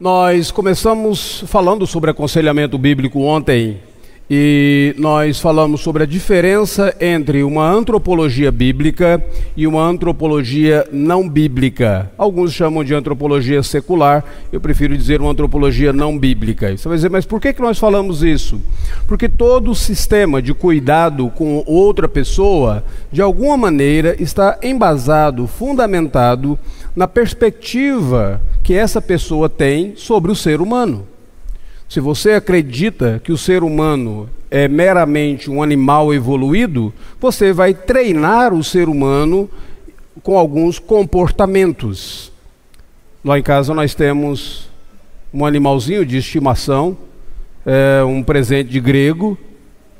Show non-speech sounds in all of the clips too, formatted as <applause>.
Nós começamos falando sobre aconselhamento bíblico ontem e nós falamos sobre a diferença entre uma antropologia bíblica e uma antropologia não bíblica. Alguns chamam de antropologia secular, eu prefiro dizer uma antropologia não bíblica. Você vai dizer, mas por que, que nós falamos isso? Porque todo sistema de cuidado com outra pessoa, de alguma maneira, está embasado, fundamentado na perspectiva que essa pessoa tem sobre o ser humano. Se você acredita que o ser humano é meramente um animal evoluído, você vai treinar o ser humano com alguns comportamentos. Lá em casa nós temos um animalzinho de estimação, é, um presente de grego,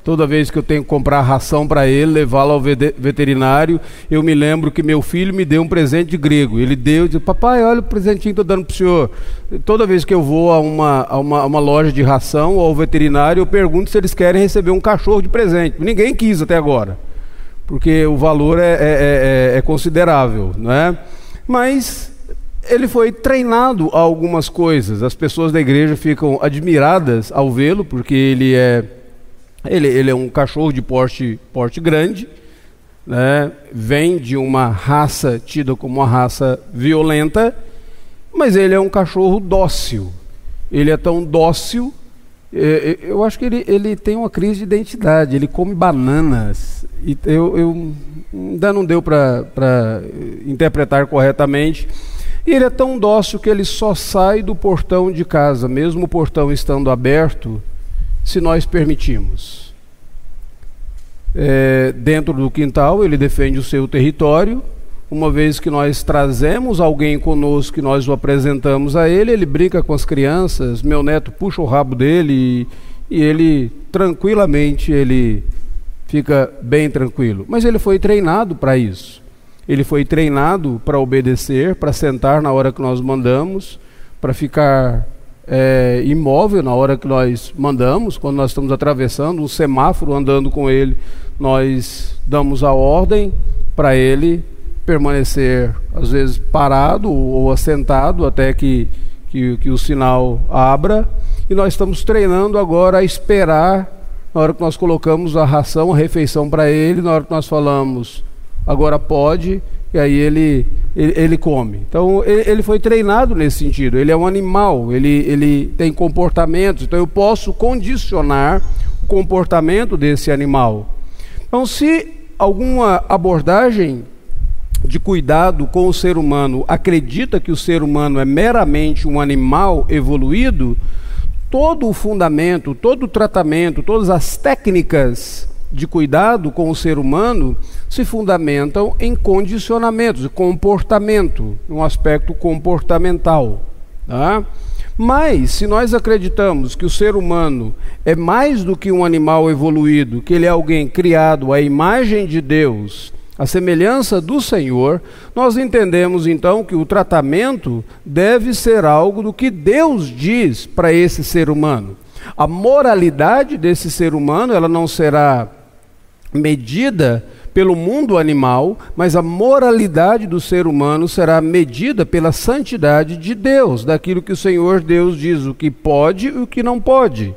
Toda vez que eu tenho que comprar ração para ele, levá-lo ao veterinário, eu me lembro que meu filho me deu um presente de grego. Ele deu disse: Papai, olha o presentinho que estou dando para o senhor. Toda vez que eu vou a uma, a, uma, a uma loja de ração ou ao veterinário, eu pergunto se eles querem receber um cachorro de presente. Ninguém quis até agora, porque o valor é, é, é, é, é considerável. Né? Mas ele foi treinado a algumas coisas. As pessoas da igreja ficam admiradas ao vê-lo, porque ele é ele, ele é um cachorro de porte, porte grande, né? vem de uma raça tida como uma raça violenta, mas ele é um cachorro dócil. Ele é tão dócil, é, é, eu acho que ele, ele tem uma crise de identidade, ele come bananas. E eu, eu ainda não deu para interpretar corretamente. E ele é tão dócil que ele só sai do portão de casa, mesmo o portão estando aberto, se nós permitimos. É, dentro do quintal, ele defende o seu território. Uma vez que nós trazemos alguém conosco, que nós o apresentamos a ele, ele brinca com as crianças. Meu neto puxa o rabo dele e, e ele tranquilamente ele fica bem tranquilo. Mas ele foi treinado para isso. Ele foi treinado para obedecer, para sentar na hora que nós mandamos, para ficar é, imóvel na hora que nós mandamos, quando nós estamos atravessando um semáforo, andando com ele, nós damos a ordem para ele permanecer, às vezes, parado ou assentado até que, que, que o sinal abra. E nós estamos treinando agora a esperar, na hora que nós colocamos a ração, a refeição para ele, na hora que nós falamos, agora pode, e aí ele, ele, ele come. Então ele, ele, foi treinado nesse sentido. Ele é um animal, ele, ele tem comportamentos, então eu posso condicionar o comportamento desse animal. Então, se alguma abordagem de cuidado com o ser humano acredita que o ser humano é meramente um animal evoluído, todo o fundamento, todo o tratamento, todas as técnicas de cuidado com o ser humano se fundamentam em condicionamentos, comportamento, um aspecto comportamental. Tá? Mas, se nós acreditamos que o ser humano é mais do que um animal evoluído, que ele é alguém criado à imagem de Deus, à semelhança do Senhor, nós entendemos então que o tratamento deve ser algo do que Deus diz para esse ser humano. A moralidade desse ser humano, ela não será medida pelo mundo animal, mas a moralidade do ser humano será medida pela santidade de Deus, daquilo que o Senhor Deus diz, o que pode e o que não pode.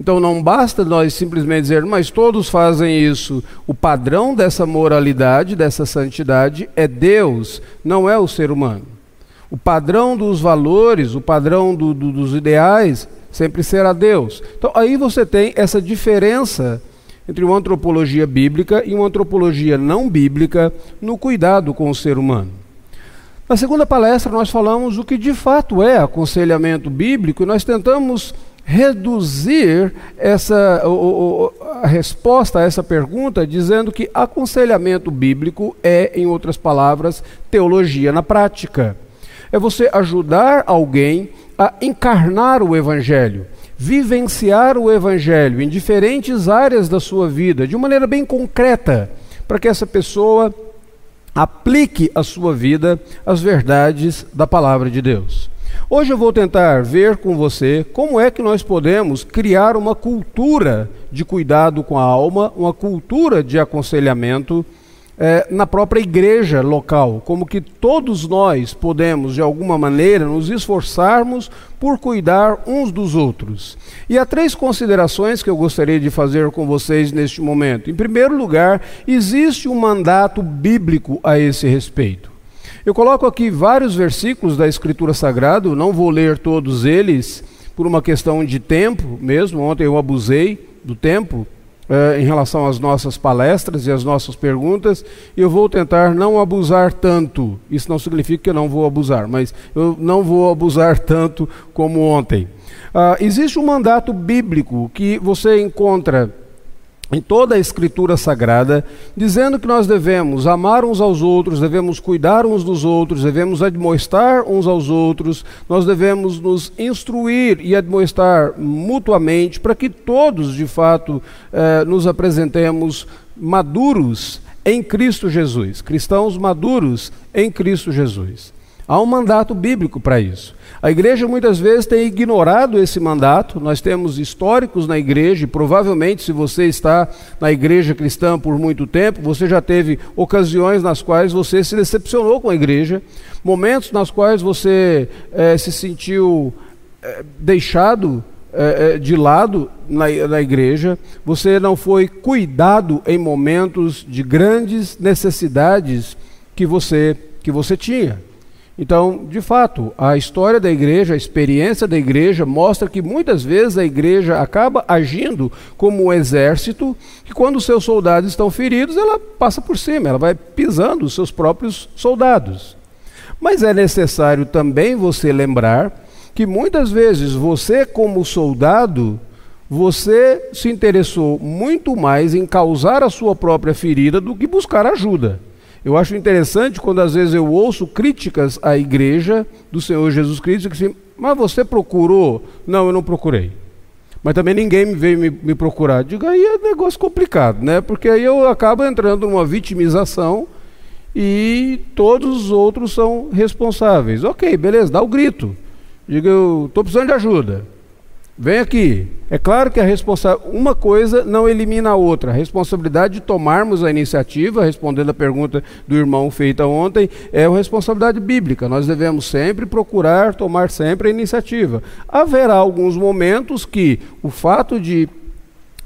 Então não basta nós simplesmente dizer, mas todos fazem isso. O padrão dessa moralidade, dessa santidade é Deus, não é o ser humano. O padrão dos valores, o padrão do, do, dos ideais, sempre será Deus. Então aí você tem essa diferença entre uma antropologia bíblica e uma antropologia não bíblica no cuidado com o ser humano. Na segunda palestra, nós falamos o que de fato é aconselhamento bíblico e nós tentamos reduzir essa, a resposta a essa pergunta dizendo que aconselhamento bíblico é, em outras palavras, teologia na prática. É você ajudar alguém a encarnar o evangelho vivenciar o Evangelho em diferentes áreas da sua vida, de maneira bem concreta, para que essa pessoa aplique à sua vida as verdades da palavra de Deus. Hoje eu vou tentar ver com você como é que nós podemos criar uma cultura de cuidado com a alma, uma cultura de aconselhamento é, na própria igreja local, como que todos nós podemos, de alguma maneira, nos esforçarmos por cuidar uns dos outros. E há três considerações que eu gostaria de fazer com vocês neste momento. Em primeiro lugar, existe um mandato bíblico a esse respeito. Eu coloco aqui vários versículos da Escritura Sagrada, não vou ler todos eles por uma questão de tempo mesmo, ontem eu abusei do tempo, eh, em relação às nossas palestras e às nossas perguntas, eu vou tentar não abusar tanto. Isso não significa que eu não vou abusar, mas eu não vou abusar tanto como ontem. Uh, existe um mandato bíblico que você encontra em toda a Escritura Sagrada, dizendo que nós devemos amar uns aos outros, devemos cuidar uns dos outros, devemos admoestar uns aos outros, nós devemos nos instruir e admoestar mutuamente para que todos, de fato, eh, nos apresentemos maduros em Cristo Jesus, cristãos maduros em Cristo Jesus. Há um mandato bíblico para isso. A igreja muitas vezes tem ignorado esse mandato. Nós temos históricos na igreja, e provavelmente, se você está na igreja cristã por muito tempo, você já teve ocasiões nas quais você se decepcionou com a igreja, momentos nas quais você eh, se sentiu eh, deixado eh, de lado na, na igreja, você não foi cuidado em momentos de grandes necessidades que você, que você tinha. Então, de fato, a história da igreja, a experiência da igreja mostra que muitas vezes a igreja acaba agindo como um exército, que quando os seus soldados estão feridos, ela passa por cima, ela vai pisando os seus próprios soldados. Mas é necessário também você lembrar que muitas vezes você, como soldado, você se interessou muito mais em causar a sua própria ferida do que buscar ajuda. Eu acho interessante quando às vezes eu ouço críticas à igreja do Senhor Jesus Cristo, que assim, mas você procurou? Não, eu não procurei. Mas também ninguém veio me, me procurar. Digo, aí é negócio complicado, né? Porque aí eu acabo entrando numa vitimização e todos os outros são responsáveis. Ok, beleza, dá o grito. Diga, eu estou precisando de ajuda. Vem aqui. É claro que a responsa... uma coisa não elimina a outra. A responsabilidade de tomarmos a iniciativa, respondendo a pergunta do irmão feita ontem, é uma responsabilidade bíblica. Nós devemos sempre procurar tomar sempre a iniciativa. Haverá alguns momentos que o fato de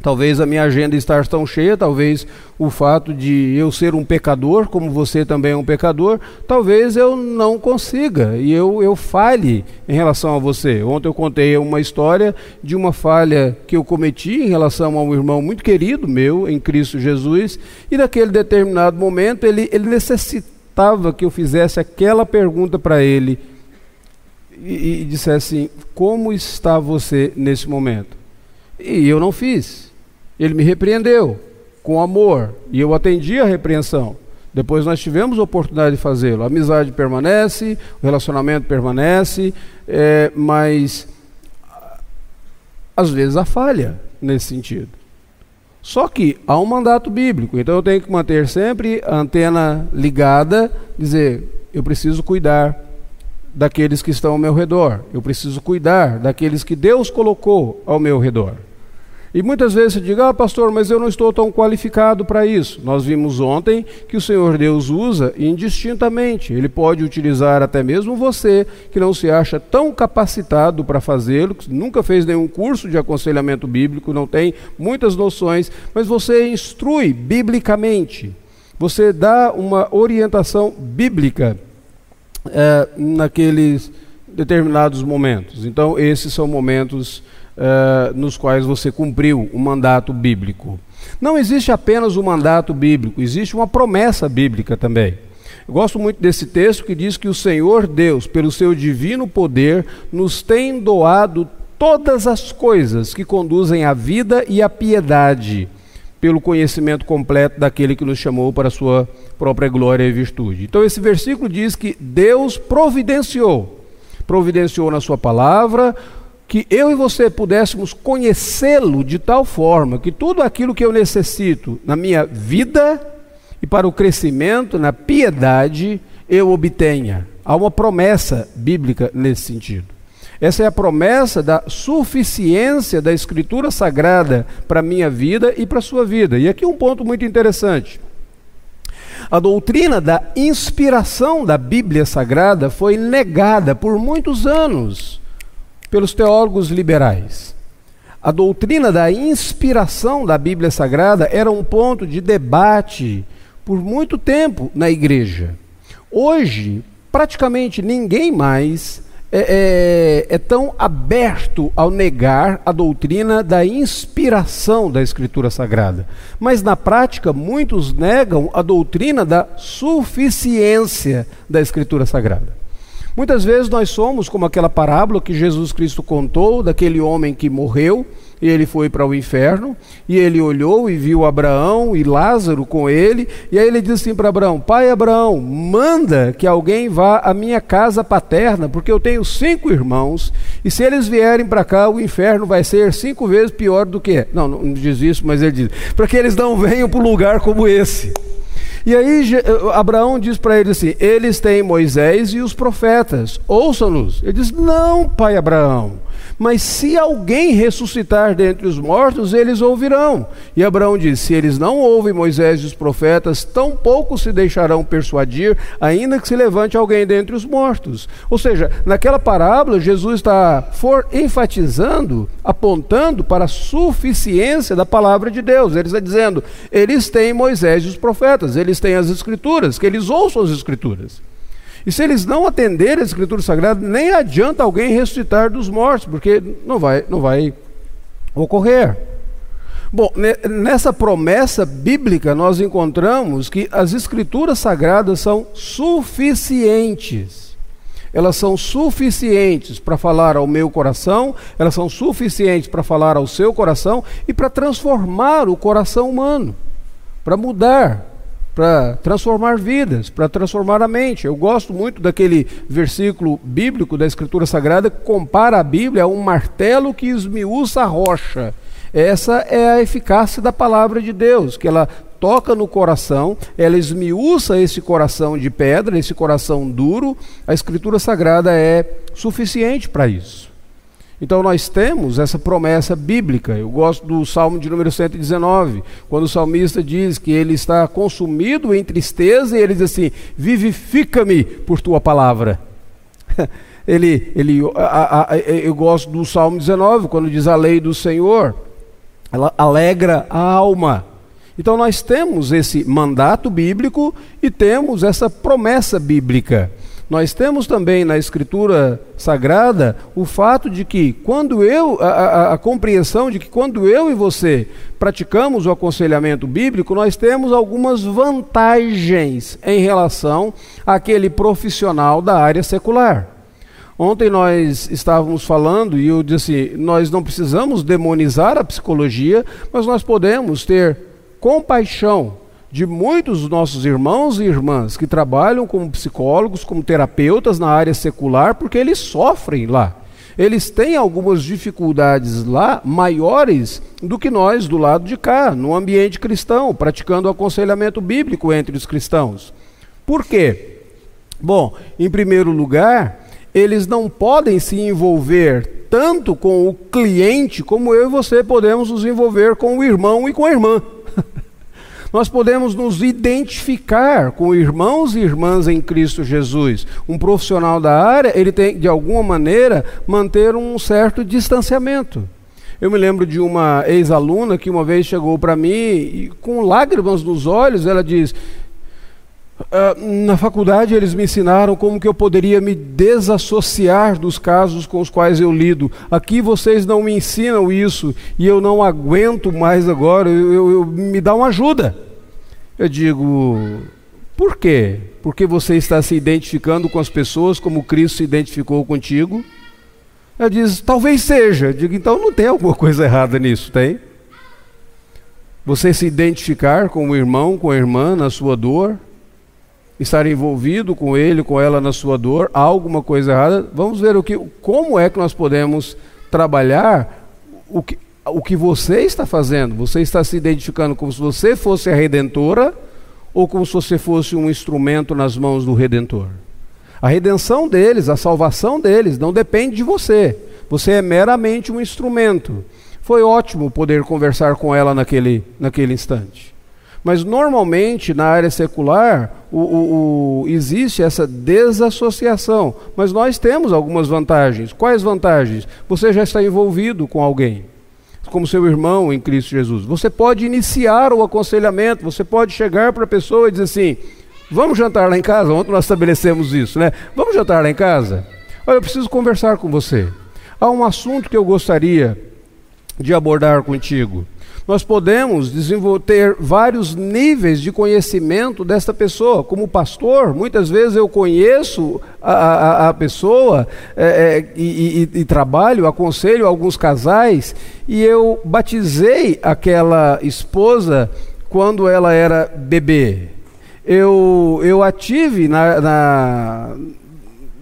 Talvez a minha agenda estar tão cheia, talvez o fato de eu ser um pecador, como você também é um pecador, talvez eu não consiga e eu, eu falhe em relação a você. Ontem eu contei uma história de uma falha que eu cometi em relação a um irmão muito querido meu em Cristo Jesus, e naquele determinado momento ele, ele necessitava que eu fizesse aquela pergunta para ele e, e dissesse assim: Como está você nesse momento? E eu não fiz. Ele me repreendeu com amor e eu atendi a repreensão. Depois nós tivemos a oportunidade de fazê-lo. A amizade permanece, o relacionamento permanece, é, mas às vezes há falha nesse sentido. Só que há um mandato bíblico, então eu tenho que manter sempre a antena ligada, dizer, eu preciso cuidar daqueles que estão ao meu redor, eu preciso cuidar daqueles que Deus colocou ao meu redor. E muitas vezes você diz, ah, pastor, mas eu não estou tão qualificado para isso. Nós vimos ontem que o Senhor Deus usa indistintamente. Ele pode utilizar até mesmo você, que não se acha tão capacitado para fazê-lo, que nunca fez nenhum curso de aconselhamento bíblico, não tem muitas noções, mas você instrui biblicamente. Você dá uma orientação bíblica é, naqueles determinados momentos. Então, esses são momentos uh, nos quais você cumpriu o mandato bíblico. Não existe apenas o mandato bíblico, existe uma promessa bíblica também. Eu gosto muito desse texto que diz que o Senhor Deus, pelo seu divino poder, nos tem doado todas as coisas que conduzem à vida e à piedade, pelo conhecimento completo daquele que nos chamou para a sua própria glória e virtude. Então, esse versículo diz que Deus providenciou, providenciou na Sua palavra, que eu e você pudéssemos conhecê-lo de tal forma que tudo aquilo que eu necessito na minha vida e para o crescimento, na piedade, eu obtenha. Há uma promessa bíblica nesse sentido. Essa é a promessa da suficiência da Escritura Sagrada para a minha vida e para a sua vida. E aqui um ponto muito interessante. A doutrina da inspiração da Bíblia Sagrada foi negada por muitos anos pelos teólogos liberais. A doutrina da inspiração da Bíblia Sagrada era um ponto de debate por muito tempo na igreja. Hoje, praticamente ninguém mais é, é, é, tão aberto ao negar a doutrina da inspiração da Escritura Sagrada. Mas na prática, muitos negam a doutrina da suficiência da Escritura Sagrada. Muitas vezes nós somos como aquela parábola que Jesus Cristo contou daquele homem que morreu e ele foi para o inferno, e ele olhou e viu Abraão e Lázaro com ele, e aí ele disse assim para Abraão: Pai Abraão, manda que alguém vá à minha casa paterna, porque eu tenho cinco irmãos, e se eles vierem para cá, o inferno vai ser cinco vezes pior do que é. Não, não diz isso, mas ele diz: para que eles não venham para um lugar como esse. E aí Abraão diz para ele assim: Eles têm Moisés e os profetas, ouçam-nos. Ele diz: Não, pai Abraão. Mas se alguém ressuscitar dentre os mortos, eles ouvirão. E Abraão diz: Se eles não ouvem Moisés e os profetas, tampouco se deixarão persuadir, ainda que se levante alguém dentre os mortos. Ou seja, naquela parábola, Jesus está enfatizando, apontando para a suficiência da palavra de Deus. Ele está dizendo: eles têm Moisés e os profetas, eles têm as Escrituras, que eles ouçam as Escrituras. E se eles não atenderem a Escritura Sagrada, nem adianta alguém ressuscitar dos mortos, porque não vai, não vai ocorrer. Bom, nessa promessa bíblica nós encontramos que as Escrituras Sagradas são suficientes. Elas são suficientes para falar ao meu coração, elas são suficientes para falar ao seu coração e para transformar o coração humano, para mudar para transformar vidas, para transformar a mente. Eu gosto muito daquele versículo bíblico da Escritura Sagrada que compara a Bíblia a um martelo que esmiuça a rocha. Essa é a eficácia da palavra de Deus, que ela toca no coração, ela esmiuça esse coração de pedra, esse coração duro. A Escritura Sagrada é suficiente para isso. Então nós temos essa promessa bíblica. Eu gosto do Salmo de número 119, quando o salmista diz que ele está consumido em tristeza e ele diz assim: "Vivifica-me por tua palavra". <laughs> ele, ele, a, a, eu gosto do Salmo 19, quando diz a lei do Senhor, ela alegra a alma. Então nós temos esse mandato bíblico e temos essa promessa bíblica. Nós temos também na Escritura Sagrada o fato de que quando eu, a, a, a, compreensão de que quando eu e você praticamos o aconselhamento bíblico, nós temos algumas vantagens em relação àquele profissional da área secular. Ontem nós estávamos falando e eu disse: nós não precisamos demonizar a psicologia, mas nós podemos ter compaixão de muitos dos nossos irmãos e irmãs que trabalham como psicólogos, como terapeutas na área secular, porque eles sofrem lá. Eles têm algumas dificuldades lá maiores do que nós do lado de cá, no ambiente cristão, praticando aconselhamento bíblico entre os cristãos. Por quê? Bom, em primeiro lugar, eles não podem se envolver tanto com o cliente como eu e você podemos nos envolver com o irmão e com a irmã. <laughs> Nós podemos nos identificar com irmãos e irmãs em Cristo Jesus. Um profissional da área, ele tem, de alguma maneira, manter um certo distanciamento. Eu me lembro de uma ex-aluna que uma vez chegou para mim e, com lágrimas nos olhos, ela diz: Uh, na faculdade eles me ensinaram como que eu poderia me desassociar dos casos com os quais eu lido. Aqui vocês não me ensinam isso e eu não aguento mais agora. Eu, eu, eu me dá uma ajuda. Eu digo, por quê? Porque você está se identificando com as pessoas como Cristo se identificou contigo? Ela diz, talvez seja. Eu digo, então não tem alguma coisa errada nisso, tem? Você se identificar com o irmão, com a irmã na sua dor, estar envolvido com ele, com ela na sua dor, há alguma coisa errada. Vamos ver o que, como é que nós podemos trabalhar o que, o que você está fazendo. Você está se identificando como se você fosse a redentora ou como se você fosse um instrumento nas mãos do redentor. A redenção deles, a salvação deles, não depende de você. Você é meramente um instrumento. Foi ótimo poder conversar com ela naquele, naquele instante. Mas normalmente na área secular o, o, o, existe essa desassociação. Mas nós temos algumas vantagens. Quais vantagens? Você já está envolvido com alguém, como seu irmão em Cristo Jesus. Você pode iniciar o aconselhamento, você pode chegar para a pessoa e dizer assim: vamos jantar lá em casa? Ontem nós estabelecemos isso, né? Vamos jantar lá em casa? Olha, eu preciso conversar com você. Há um assunto que eu gostaria de abordar contigo nós podemos desenvolver vários níveis de conhecimento desta pessoa. Como pastor, muitas vezes eu conheço a, a, a pessoa é, é, e, e, e trabalho, aconselho alguns casais, e eu batizei aquela esposa quando ela era bebê. Eu, eu a tive na, na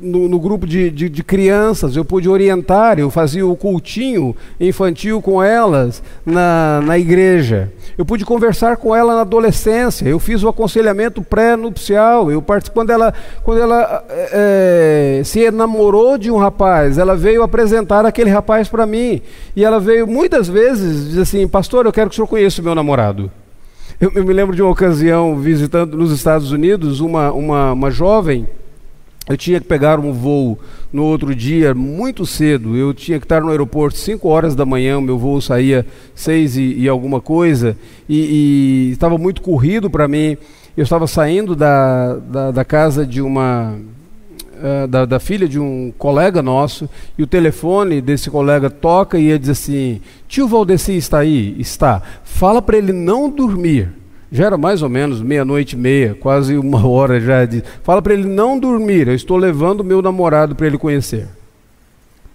no, no grupo de, de, de, crianças, eu pude orientar, eu fazia o cultinho infantil com elas na, na igreja. Eu pude conversar com ela na adolescência, eu fiz o aconselhamento pré-nupcial, eu quando ela, quando ela é, se enamorou de um rapaz, ela veio apresentar aquele rapaz para mim, e ela veio muitas vezes dizer assim, pastor, eu quero que o senhor conheça o meu namorado. Eu, eu me lembro de uma ocasião visitando nos Estados Unidos uma, uma, uma jovem eu tinha que pegar um voo no outro dia muito cedo. Eu tinha que estar no aeroporto 5 horas da manhã. Meu voo saía 6 e, e alguma coisa. E, e estava muito corrido para mim. Eu estava saindo da, da, da casa de uma. Uh, da, da, filha de um colega nosso. E o telefone desse colega toca e ele diz assim: Tio Valdeci está aí? Está. Fala para ele não dormir. Já era mais ou menos meia-noite e meia, quase uma <laughs> hora já. De... Fala para ele não dormir, eu estou levando meu namorado para ele conhecer.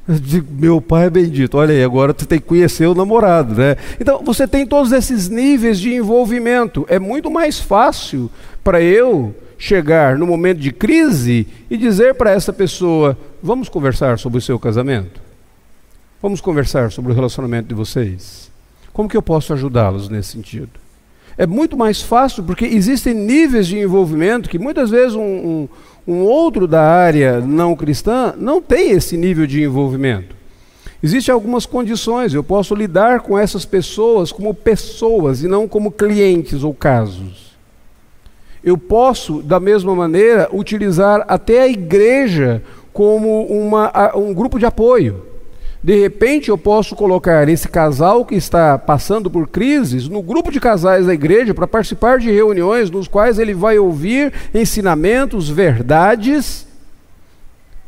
Digo, meu pai é bendito, olha aí, agora tu tem que conhecer o namorado, né? Então você tem todos esses níveis de envolvimento. É muito mais fácil para eu chegar no momento de crise e dizer para essa pessoa: vamos conversar sobre o seu casamento? Vamos conversar sobre o relacionamento de vocês? Como que eu posso ajudá-los nesse sentido? É muito mais fácil porque existem níveis de envolvimento que muitas vezes um, um, um outro da área não cristã não tem esse nível de envolvimento. Existem algumas condições, eu posso lidar com essas pessoas como pessoas e não como clientes ou casos. Eu posso, da mesma maneira, utilizar até a igreja como uma, um grupo de apoio. De repente eu posso colocar esse casal que está passando por crises no grupo de casais da igreja para participar de reuniões nos quais ele vai ouvir ensinamentos, verdades,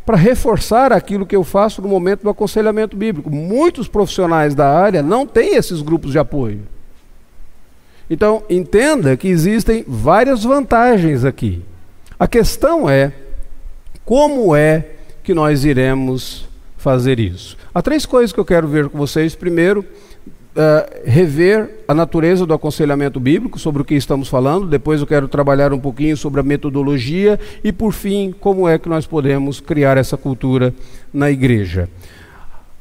para reforçar aquilo que eu faço no momento do aconselhamento bíblico. Muitos profissionais da área não têm esses grupos de apoio. Então, entenda que existem várias vantagens aqui. A questão é como é que nós iremos fazer isso. Há três coisas que eu quero ver com vocês. Primeiro, uh, rever a natureza do aconselhamento bíblico, sobre o que estamos falando. Depois, eu quero trabalhar um pouquinho sobre a metodologia. E, por fim, como é que nós podemos criar essa cultura na igreja.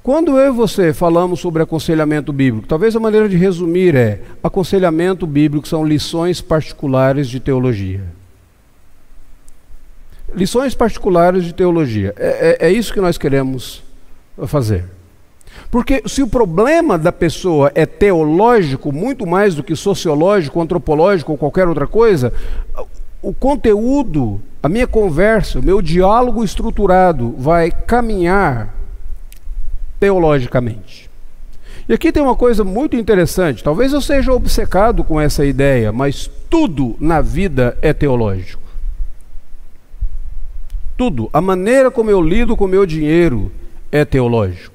Quando eu e você falamos sobre aconselhamento bíblico, talvez a maneira de resumir é: aconselhamento bíblico são lições particulares de teologia. Lições particulares de teologia. É, é, é isso que nós queremos a fazer. Porque se o problema da pessoa é teológico, muito mais do que sociológico, antropológico ou qualquer outra coisa, o conteúdo, a minha conversa, o meu diálogo estruturado vai caminhar teologicamente. E aqui tem uma coisa muito interessante. Talvez eu seja obcecado com essa ideia, mas tudo na vida é teológico. Tudo. A maneira como eu lido com o meu dinheiro, é teológico.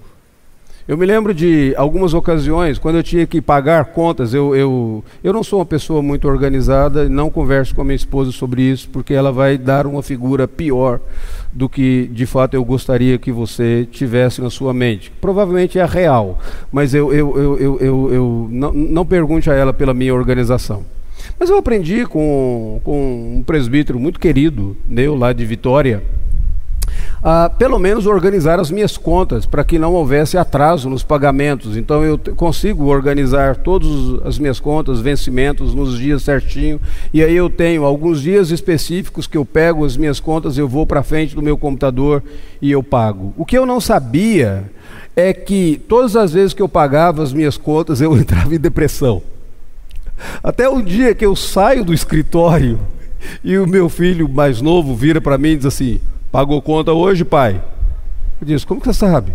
Eu me lembro de algumas ocasiões, quando eu tinha que pagar contas, eu, eu, eu não sou uma pessoa muito organizada não converso com a minha esposa sobre isso, porque ela vai dar uma figura pior do que de fato eu gostaria que você tivesse na sua mente. Provavelmente é real, mas eu, eu, eu, eu, eu, eu não, não pergunte a ela pela minha organização. Mas eu aprendi com, com um presbítero muito querido meu lá de Vitória, a pelo menos organizar as minhas contas para que não houvesse atraso nos pagamentos. Então eu consigo organizar todas as minhas contas, vencimentos nos dias certinho. E aí eu tenho alguns dias específicos que eu pego as minhas contas, eu vou para frente do meu computador e eu pago. O que eu não sabia é que todas as vezes que eu pagava as minhas contas eu <laughs> entrava em depressão. Até um dia que eu saio do escritório e o meu filho mais novo vira para mim e diz assim: Pagou conta hoje, pai? Eu disse: Como que você sabe?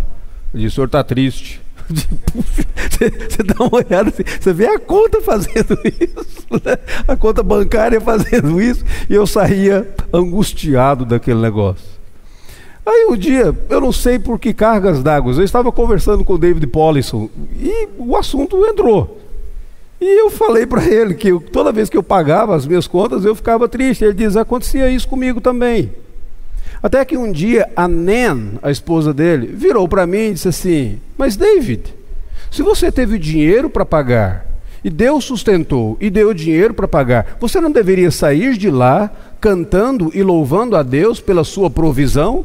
Ele disse: O senhor está triste. Você, dá uma olhada assim, você vê a conta fazendo <laughs> isso, né? a conta bancária fazendo isso, e eu saía angustiado daquele negócio. Aí um dia, eu não sei por que cargas d'água, eu estava conversando com o David Polisson e o assunto entrou. E eu falei para ele que eu, toda vez que eu pagava as minhas contas, eu ficava triste. Ele diz: acontecia isso comigo também. Até que um dia a Nan, a esposa dele, virou para mim e disse assim: Mas David, se você teve dinheiro para pagar, e Deus sustentou e deu dinheiro para pagar, você não deveria sair de lá cantando e louvando a Deus pela sua provisão?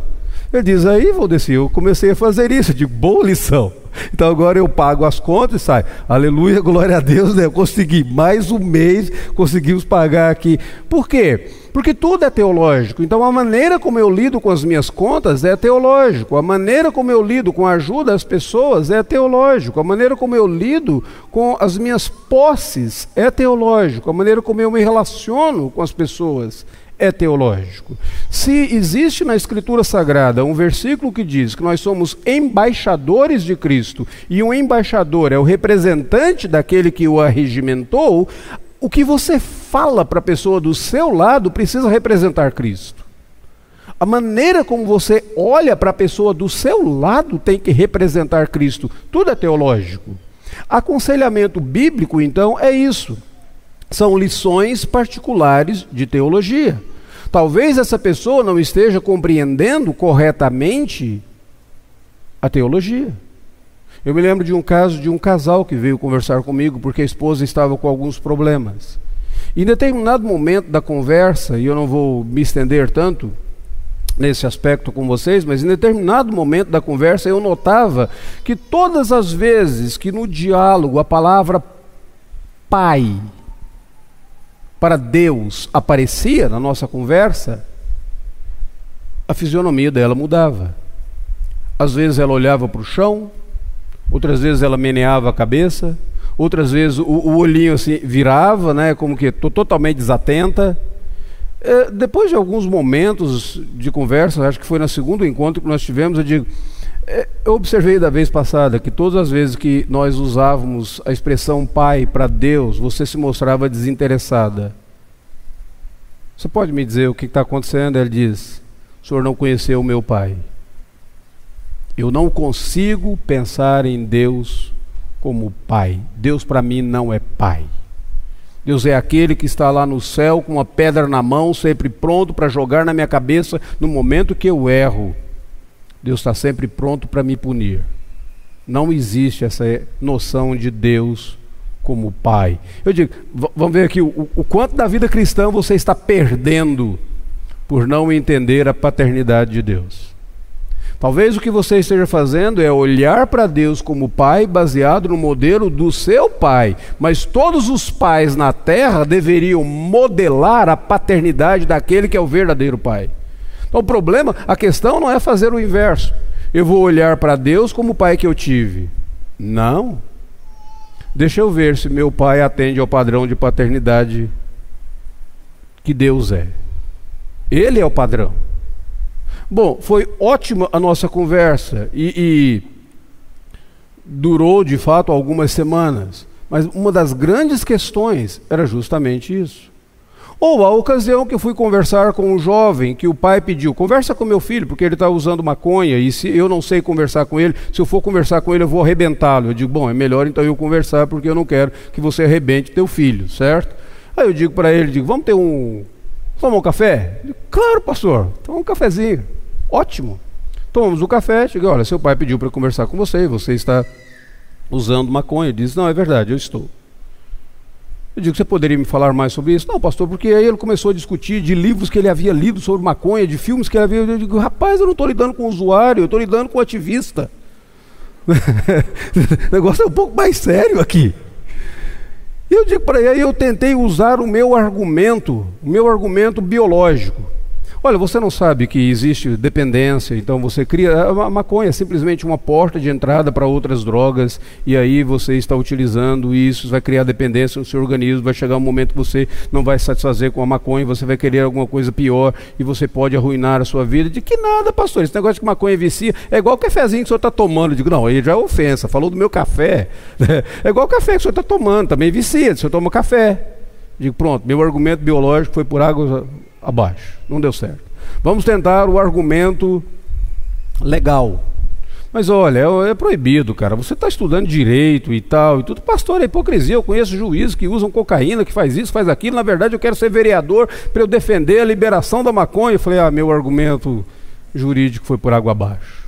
Ele diz: Aí, Valdeci, eu comecei a fazer isso. de boa lição. Então agora eu pago as contas e sai. Aleluia, <laughs> glória a Deus, né? Eu consegui mais um mês, conseguimos pagar aqui. Por quê? Porque tudo é teológico. Então a maneira como eu lido com as minhas contas é teológico. A maneira como eu lido com a ajuda às pessoas é teológico. A maneira como eu lido com as minhas posses é teológico. A maneira como eu me relaciono com as pessoas é teológico. Se existe na Escritura Sagrada um versículo que diz que nós somos embaixadores de Cristo e um embaixador é o representante daquele que o arregimentou, o que você fala para a pessoa do seu lado precisa representar Cristo. A maneira como você olha para a pessoa do seu lado tem que representar Cristo. Tudo é teológico. Aconselhamento bíblico, então, é isso são lições particulares de teologia. Talvez essa pessoa não esteja compreendendo corretamente a teologia. Eu me lembro de um caso de um casal que veio conversar comigo porque a esposa estava com alguns problemas. Em determinado momento da conversa, e eu não vou me estender tanto nesse aspecto com vocês, mas em determinado momento da conversa eu notava que todas as vezes que no diálogo a palavra pai para Deus aparecia na nossa conversa, a fisionomia dela mudava. Às vezes ela olhava para o chão, outras vezes ela meneava a cabeça, outras vezes o, o olhinho assim virava, né, como que totalmente desatenta. É, depois de alguns momentos de conversa, acho que foi no segundo encontro que nós tivemos, eu digo, eu observei da vez passada que todas as vezes que nós usávamos a expressão pai para Deus, você se mostrava desinteressada. Você pode me dizer o que está acontecendo? Ele diz: O senhor não conheceu o meu pai. Eu não consigo pensar em Deus como pai. Deus para mim não é pai. Deus é aquele que está lá no céu com uma pedra na mão, sempre pronto para jogar na minha cabeça no momento que eu erro. Deus está sempre pronto para me punir. Não existe essa noção de Deus como Pai. Eu digo, vamos ver aqui o, o quanto da vida cristã você está perdendo por não entender a paternidade de Deus. Talvez o que você esteja fazendo é olhar para Deus como Pai baseado no modelo do seu Pai, mas todos os pais na terra deveriam modelar a paternidade daquele que é o verdadeiro Pai. Então o problema, a questão não é fazer o inverso. Eu vou olhar para Deus como o pai que eu tive. Não. Deixa eu ver se meu pai atende ao padrão de paternidade que Deus é. Ele é o padrão. Bom, foi ótima a nossa conversa e, e durou de fato algumas semanas. Mas uma das grandes questões era justamente isso. Ou a ocasião que eu fui conversar com um jovem que o pai pediu: conversa com meu filho, porque ele está usando maconha, e se eu não sei conversar com ele, se eu for conversar com ele, eu vou arrebentá-lo. Eu digo: bom, é melhor então eu conversar, porque eu não quero que você arrebente teu filho, certo? Aí eu digo para ele: digo, vamos ter um. Tomar um café? Digo, claro, pastor, toma um cafezinho. Ótimo. Tomamos o café, digo, olha, seu pai pediu para conversar com você, você está usando maconha. Ele diz: não, é verdade, eu estou. Eu digo, você poderia me falar mais sobre isso? Não, pastor, porque aí ele começou a discutir de livros que ele havia lido sobre maconha, de filmes que ele havia. Eu digo, rapaz, eu não estou lidando com o usuário, eu estou lidando com ativista. <laughs> o negócio é um pouco mais sério aqui. E eu digo para ele, eu tentei usar o meu argumento, o meu argumento biológico. Olha, você não sabe que existe dependência, então você cria. A maconha é simplesmente uma porta de entrada para outras drogas, e aí você está utilizando isso, vai criar dependência no seu organismo, vai chegar um momento que você não vai satisfazer com a maconha, você vai querer alguma coisa pior e você pode arruinar a sua vida. De que nada, pastor, esse negócio de maconha vicia é igual o cafezinho que o senhor está tomando. Eu digo, não, aí já é ofensa, falou do meu café. <laughs> É igual o café que o senhor está tomando, também vicia, o senhor toma café. Digo, pronto, meu argumento biológico foi por água abaixo. Não deu certo. Vamos tentar o argumento legal. Mas olha, é, é proibido, cara. Você está estudando direito e tal, e tudo. Pastor, é hipocrisia. Eu conheço juízes que usam cocaína, que faz isso, faz aquilo. Na verdade, eu quero ser vereador para eu defender a liberação da maconha. Eu falei, ah, meu argumento jurídico foi por água abaixo.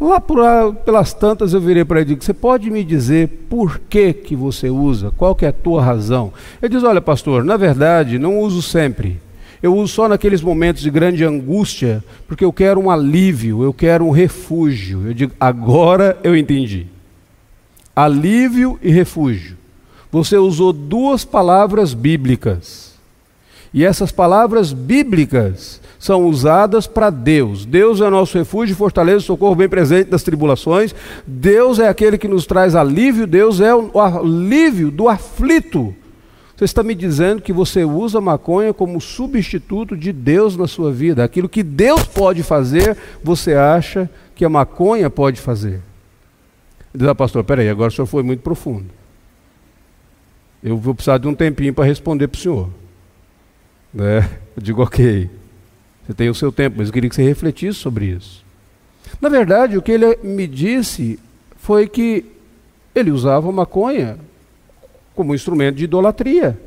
Lá por, pelas tantas eu virei para ele e digo, você pode me dizer por que, que você usa? Qual que é a tua razão? Ele diz, olha pastor, na verdade não uso sempre. Eu uso só naqueles momentos de grande angústia, porque eu quero um alívio, eu quero um refúgio. Eu digo, agora eu entendi. Alívio e refúgio. Você usou duas palavras bíblicas. E essas palavras bíblicas são usadas para Deus. Deus é nosso refúgio, fortaleza, socorro bem presente nas tribulações. Deus é aquele que nos traz alívio, Deus é o alívio do aflito. Você está me dizendo que você usa maconha como substituto de Deus na sua vida. Aquilo que Deus pode fazer, você acha que a maconha pode fazer. Diz, ah, pastor, peraí, agora o senhor foi muito profundo. Eu vou precisar de um tempinho para responder para o senhor. Né? Eu digo, ok. Você tem o seu tempo, mas eu queria que você refletisse sobre isso. Na verdade, o que ele me disse foi que ele usava maconha como instrumento de idolatria,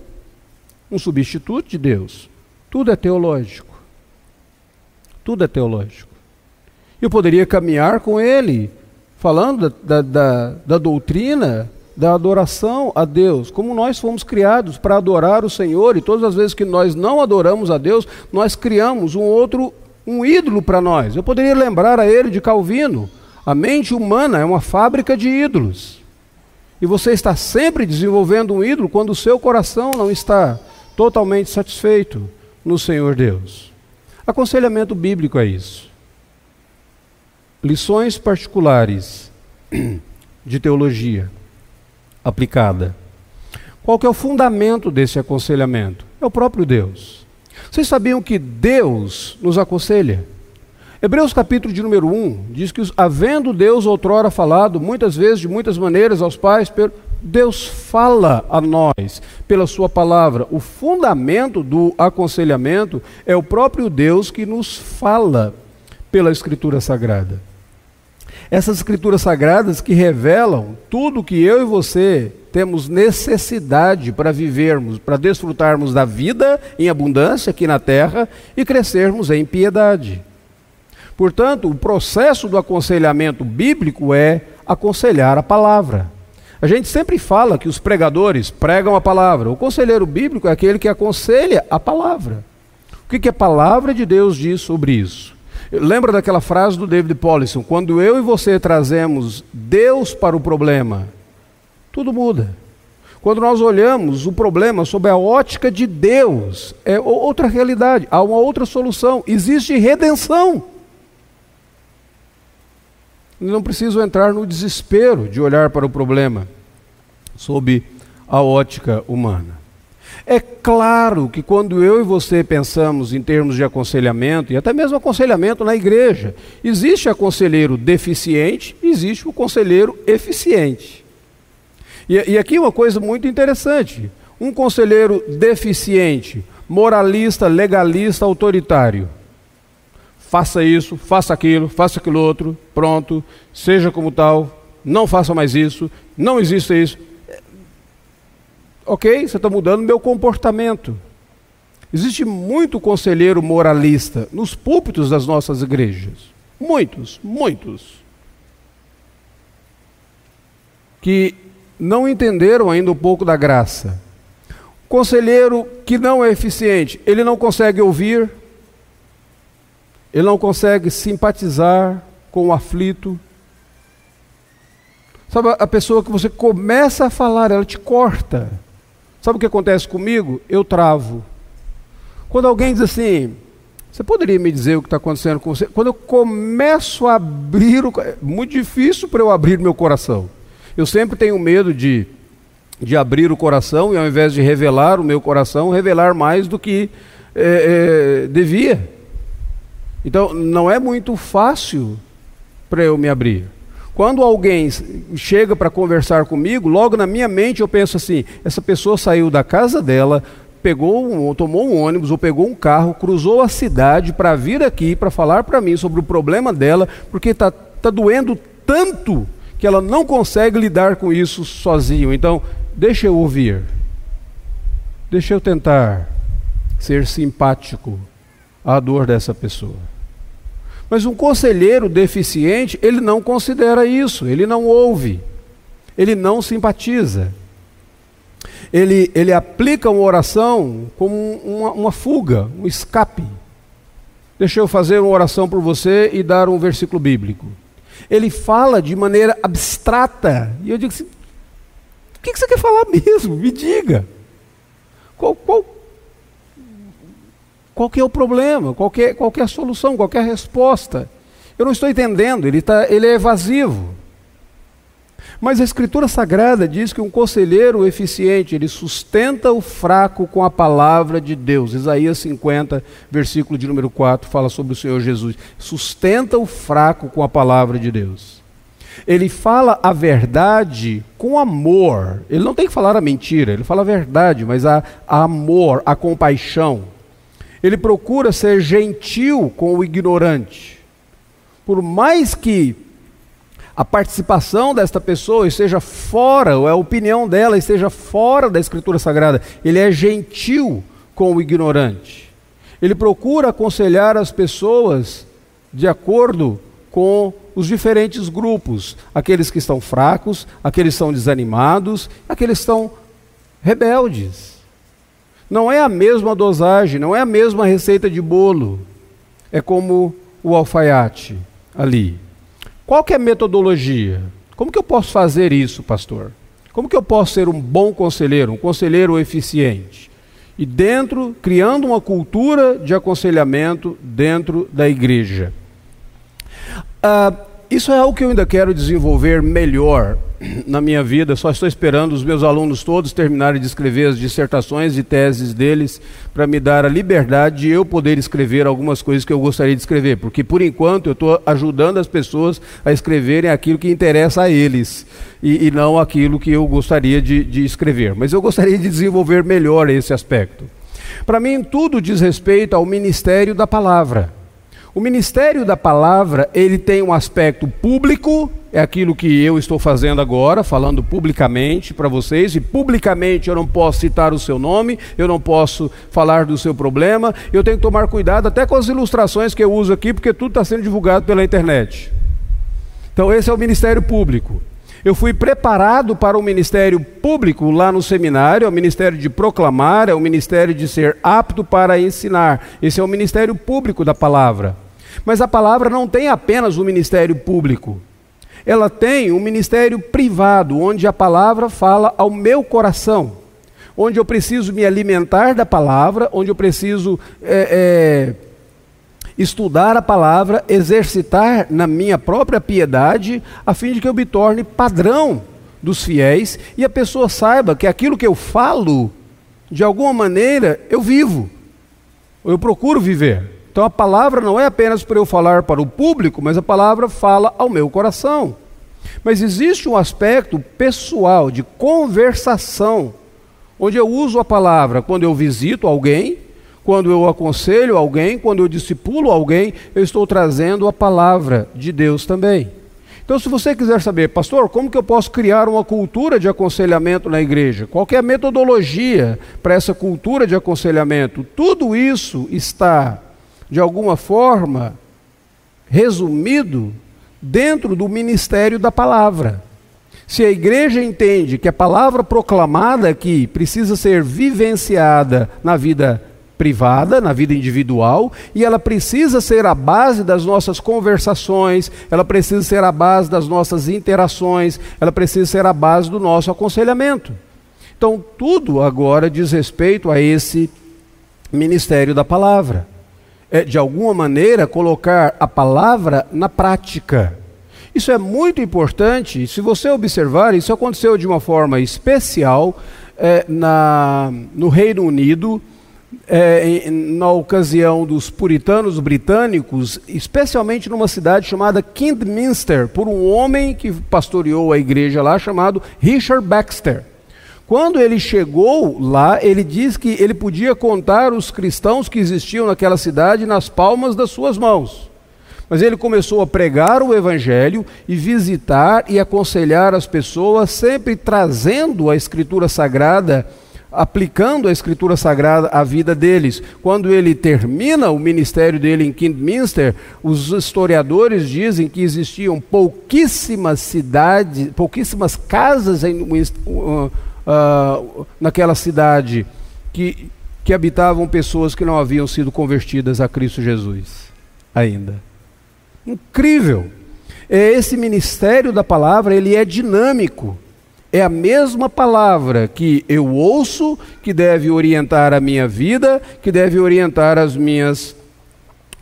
um substituto de Deus. Tudo é teológico. Tudo é teológico. Eu poderia caminhar com ele, falando da, da, da, doutrina da adoração a Deus, como nós fomos criados para adorar o Senhor, e todas as vezes que nós não adoramos a Deus, nós criamos um outro, um ídolo para nós. Eu poderia lembrar a ele de Calvino: a mente humana é uma fábrica de ídolos. E você está sempre desenvolvendo um ídolo quando o seu coração não está totalmente satisfeito no Senhor Deus. Aconselhamento bíblico é isso. Lições particulares <clears throat> de teologia aplicada. Qual que é o fundamento desse aconselhamento? É o próprio Deus. Vocês sabiam que Deus nos aconselha? Hebreus capítulo de número 1 diz que, havendo Deus outrora falado, muitas vezes, de muitas maneiras, aos pais, Deus fala a nós pela Sua palavra. O fundamento do aconselhamento é o próprio Deus que nos fala pela Escritura Sagrada. Essas escrituras sagradas que revelam tudo que eu e você temos necessidade para vivermos, para desfrutarmos da vida em abundância aqui na terra e crescermos em piedade. Portanto, o processo do aconselhamento bíblico é aconselhar a palavra. A gente sempre fala que os pregadores pregam a palavra. O conselheiro bíblico é aquele que aconselha a palavra. O que, que a palavra de Deus diz sobre isso? Lembra daquela frase do David Paulison? Quando eu e você trazemos Deus para o problema, tudo muda. Quando nós olhamos o problema sob a ótica de Deus, é outra realidade, há uma outra solução, existe redenção. Não preciso entrar no desespero de olhar para o problema sob a ótica humana. É claro que quando eu e você pensamos em termos de aconselhamento, e até mesmo aconselhamento na igreja, existe a conselheiro deficiente, existe o conselheiro eficiente. E, e aqui uma coisa muito interessante: um conselheiro deficiente, moralista, legalista, autoritário. Faça isso, faça aquilo, faça aquilo outro, pronto, seja como tal, não faça mais isso, não existe isso Ok, você está mudando meu comportamento. Existe muito conselheiro moralista nos púlpitos das nossas igrejas. Muitos, muitos. Que não entenderam ainda um pouco da graça. Conselheiro que não é eficiente, ele não consegue ouvir, ele não consegue simpatizar com o aflito. Sabe, a pessoa que você começa a falar, ela te corta. Sabe o que acontece comigo? Eu travo. Quando alguém diz assim, Você poderia me dizer o que está acontecendo com você? Quando eu começo a abrir, o, é muito difícil para eu abrir meu coração. Eu sempre tenho medo de, de abrir o coração e ao invés de revelar o meu coração, revelar mais do que é, é, devia. Então, não é muito fácil para eu me abrir. Quando alguém chega para conversar comigo, logo na minha mente eu penso assim: essa pessoa saiu da casa dela, pegou tomou um ônibus ou pegou um carro, cruzou a cidade para vir aqui para falar para mim sobre o problema dela, porque está tá doendo tanto que ela não consegue lidar com isso sozinho. Então, deixa eu ouvir. Deixa eu tentar ser simpático à dor dessa pessoa. Mas um conselheiro deficiente, ele não considera isso, ele não ouve, ele não simpatiza. Ele, ele aplica uma oração como uma, uma fuga, um escape. Deixa eu fazer uma oração por você e dar um versículo bíblico. Ele fala de maneira abstrata. E eu digo assim: o que você quer falar mesmo? Me diga. Qual, qual, qual que é o problema? Qual que é, qual que é a solução? Qual que é a resposta? Eu não estou entendendo, ele, tá, ele é evasivo. Mas a Escritura Sagrada diz que um conselheiro eficiente, ele sustenta o fraco com a palavra de Deus. Isaías 50, versículo de número 4, fala sobre o Senhor Jesus. Sustenta o fraco com a palavra de Deus. Ele fala a verdade com amor. Ele não tem que falar a mentira, ele fala a verdade, mas a, a amor, a compaixão. Ele procura ser gentil com o ignorante. Por mais que a participação desta pessoa esteja fora, ou a opinião dela esteja fora da Escritura Sagrada, ele é gentil com o ignorante. Ele procura aconselhar as pessoas de acordo com os diferentes grupos, aqueles que estão fracos, aqueles que estão desanimados, aqueles que estão rebeldes. Não é a mesma dosagem, não é a mesma receita de bolo. É como o alfaiate ali. Qual que é a metodologia? Como que eu posso fazer isso, pastor? Como que eu posso ser um bom conselheiro, um conselheiro eficiente? E dentro, criando uma cultura de aconselhamento dentro da igreja. Ah, isso é algo que eu ainda quero desenvolver melhor na minha vida, só estou esperando os meus alunos todos terminarem de escrever as dissertações e teses deles para me dar a liberdade de eu poder escrever algumas coisas que eu gostaria de escrever, porque por enquanto eu estou ajudando as pessoas a escreverem aquilo que interessa a eles e, e não aquilo que eu gostaria de, de escrever. Mas eu gostaria de desenvolver melhor esse aspecto. Para mim, tudo diz respeito ao ministério da palavra. O ministério da palavra, ele tem um aspecto público, é aquilo que eu estou fazendo agora, falando publicamente para vocês, e publicamente eu não posso citar o seu nome, eu não posso falar do seu problema, eu tenho que tomar cuidado até com as ilustrações que eu uso aqui, porque tudo está sendo divulgado pela internet. Então, esse é o ministério público. Eu fui preparado para o ministério público lá no seminário, é o ministério de proclamar, é o ministério de ser apto para ensinar. Esse é o ministério público da palavra. Mas a palavra não tem apenas o ministério público. Ela tem um ministério privado, onde a palavra fala ao meu coração, onde eu preciso me alimentar da palavra, onde eu preciso é, é, estudar a palavra, exercitar na minha própria piedade, a fim de que eu me torne padrão dos fiéis e a pessoa saiba que aquilo que eu falo, de alguma maneira, eu vivo, eu procuro viver. Então a palavra não é apenas para eu falar para o público, mas a palavra fala ao meu coração. Mas existe um aspecto pessoal de conversação, onde eu uso a palavra quando eu visito alguém, quando eu aconselho alguém, quando eu discipulo alguém, eu estou trazendo a palavra de Deus também. Então, se você quiser saber, pastor, como que eu posso criar uma cultura de aconselhamento na igreja? Qual é a metodologia para essa cultura de aconselhamento? Tudo isso está de alguma forma, resumido dentro do ministério da palavra. Se a igreja entende que a palavra proclamada aqui precisa ser vivenciada na vida privada, na vida individual, e ela precisa ser a base das nossas conversações, ela precisa ser a base das nossas interações, ela precisa ser a base do nosso aconselhamento. Então, tudo agora diz respeito a esse ministério da palavra é, de alguma maneira, colocar a palavra na prática. Isso é muito importante. Se você observar, isso aconteceu de uma forma especial é, na, no Reino Unido, é, em, na ocasião dos puritanos britânicos, especialmente numa cidade chamada Kidminster, por um homem que pastoreou a igreja lá chamado Richard Baxter. Quando ele chegou lá, ele diz que ele podia contar os cristãos que existiam naquela cidade nas palmas das suas mãos. Mas ele começou a pregar o evangelho e visitar e aconselhar as pessoas, sempre trazendo a escritura sagrada, aplicando a escritura sagrada à vida deles. Quando ele termina o ministério dele em Kidminster, os historiadores dizem que existiam pouquíssimas cidades, pouquíssimas casas em uh, naquela cidade que, que habitavam pessoas que não haviam sido convertidas a Cristo Jesus ainda. Incrível! É esse ministério da palavra, ele é dinâmico. É a mesma palavra que eu ouço, que deve orientar a minha vida, que deve orientar as minhas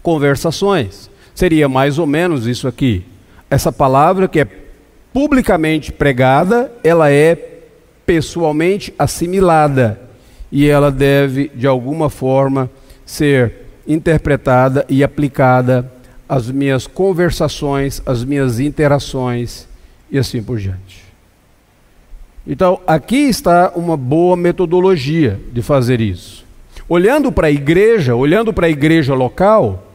conversações. Seria mais ou menos isso aqui. Essa palavra que é publicamente pregada, ela é pessoalmente assimilada e ela deve, de alguma forma, ser interpretada e aplicada às minhas conversações, às minhas interações e assim por diante. Então, aqui está uma boa metodologia de fazer isso. Olhando para a igreja, olhando para a igreja local,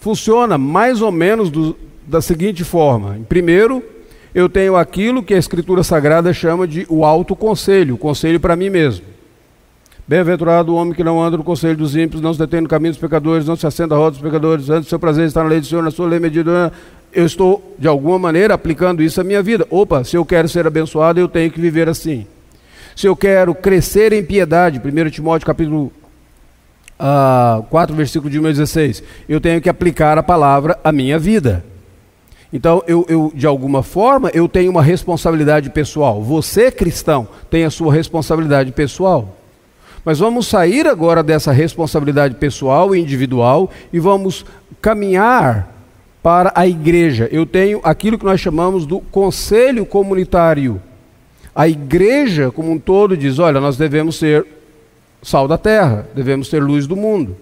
funciona mais ou menos do, da seguinte forma: primeiro, eu tenho aquilo que a Escritura Sagrada chama de o alto conselho, o conselho para mim mesmo. Bem-aventurado o homem que não anda no conselho dos ímpios, não se detém no caminho dos pecadores, não se assenta a roda dos pecadores, antes do seu prazer está na lei do Senhor, na sua lei medida. Eu estou, de alguma maneira, aplicando isso à minha vida. Opa, se eu quero ser abençoado, eu tenho que viver assim. Se eu quero crescer em piedade, 1 Timóteo capítulo uh, ah, 4, versículo de 16, eu tenho que aplicar a palavra à minha vida. Então, eu, eu, de alguma forma, eu tenho uma responsabilidade pessoal. Você, cristão, tem a sua responsabilidade pessoal. Mas vamos sair agora dessa responsabilidade pessoal e individual e vamos caminhar para a igreja. Eu tenho aquilo que nós chamamos do conselho comunitário. A igreja, como um todo, diz: olha, nós devemos ser sal da terra, devemos ser luz do mundo.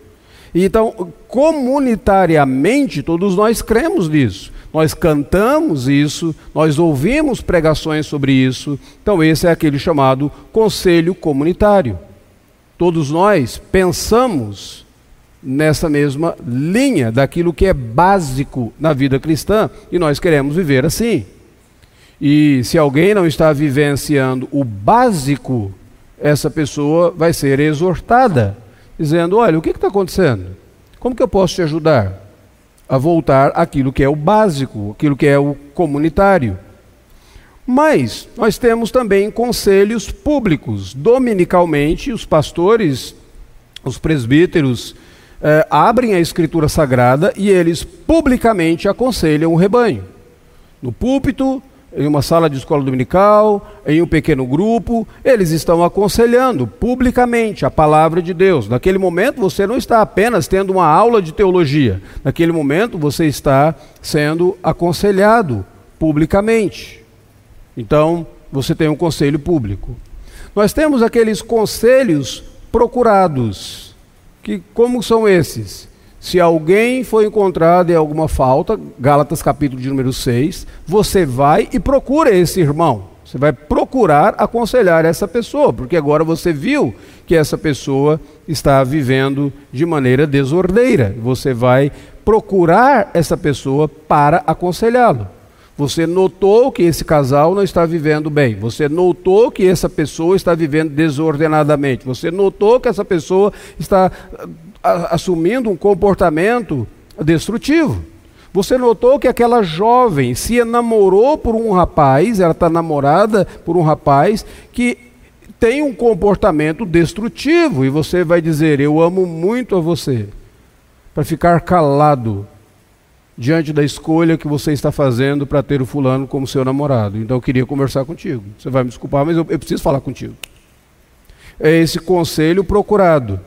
Então, comunitariamente, todos nós cremos nisso nós cantamos isso, nós ouvimos pregações sobre isso. Então, esse é aquele chamado conselho comunitário. Todos nós pensamos nessa mesma linha daquilo que é básico na vida cristã e nós queremos viver assim. E se alguém não está vivenciando o básico, essa pessoa vai ser exortada, dizendo: Olha, o que está acontecendo? Como que eu posso te ajudar? A voltar àquilo que é o básico, aquilo que é o comunitário. Mas nós temos também conselhos públicos. Dominicalmente, os pastores, os presbíteros, eh, abrem a Escritura Sagrada e eles publicamente aconselham o rebanho. No púlpito, em uma sala de escola dominical, em um pequeno grupo, eles estão aconselhando publicamente a palavra de Deus. Naquele momento você não está apenas tendo uma aula de teologia, naquele momento você está sendo aconselhado publicamente. Então, você tem um conselho público. Nós temos aqueles conselhos procurados, que como são esses? Se alguém foi encontrado em alguma falta, Gálatas capítulo de número 6, você vai e procura esse irmão. Você vai procurar aconselhar essa pessoa, porque agora você viu que essa pessoa está vivendo de maneira desordeira. Você vai procurar essa pessoa para aconselhá-lo. Você notou que esse casal não está vivendo bem. Você notou que essa pessoa está vivendo desordenadamente. Você notou que essa pessoa está assumindo um comportamento destrutivo. Você notou que aquela jovem se enamorou por um rapaz, ela está namorada por um rapaz que tem um comportamento destrutivo, e você vai dizer: Eu amo muito a você, para ficar calado diante da escolha que você está fazendo para ter o fulano como seu namorado. Então eu queria conversar contigo. Você vai me desculpar, mas eu, eu preciso falar contigo. É esse conselho procurado.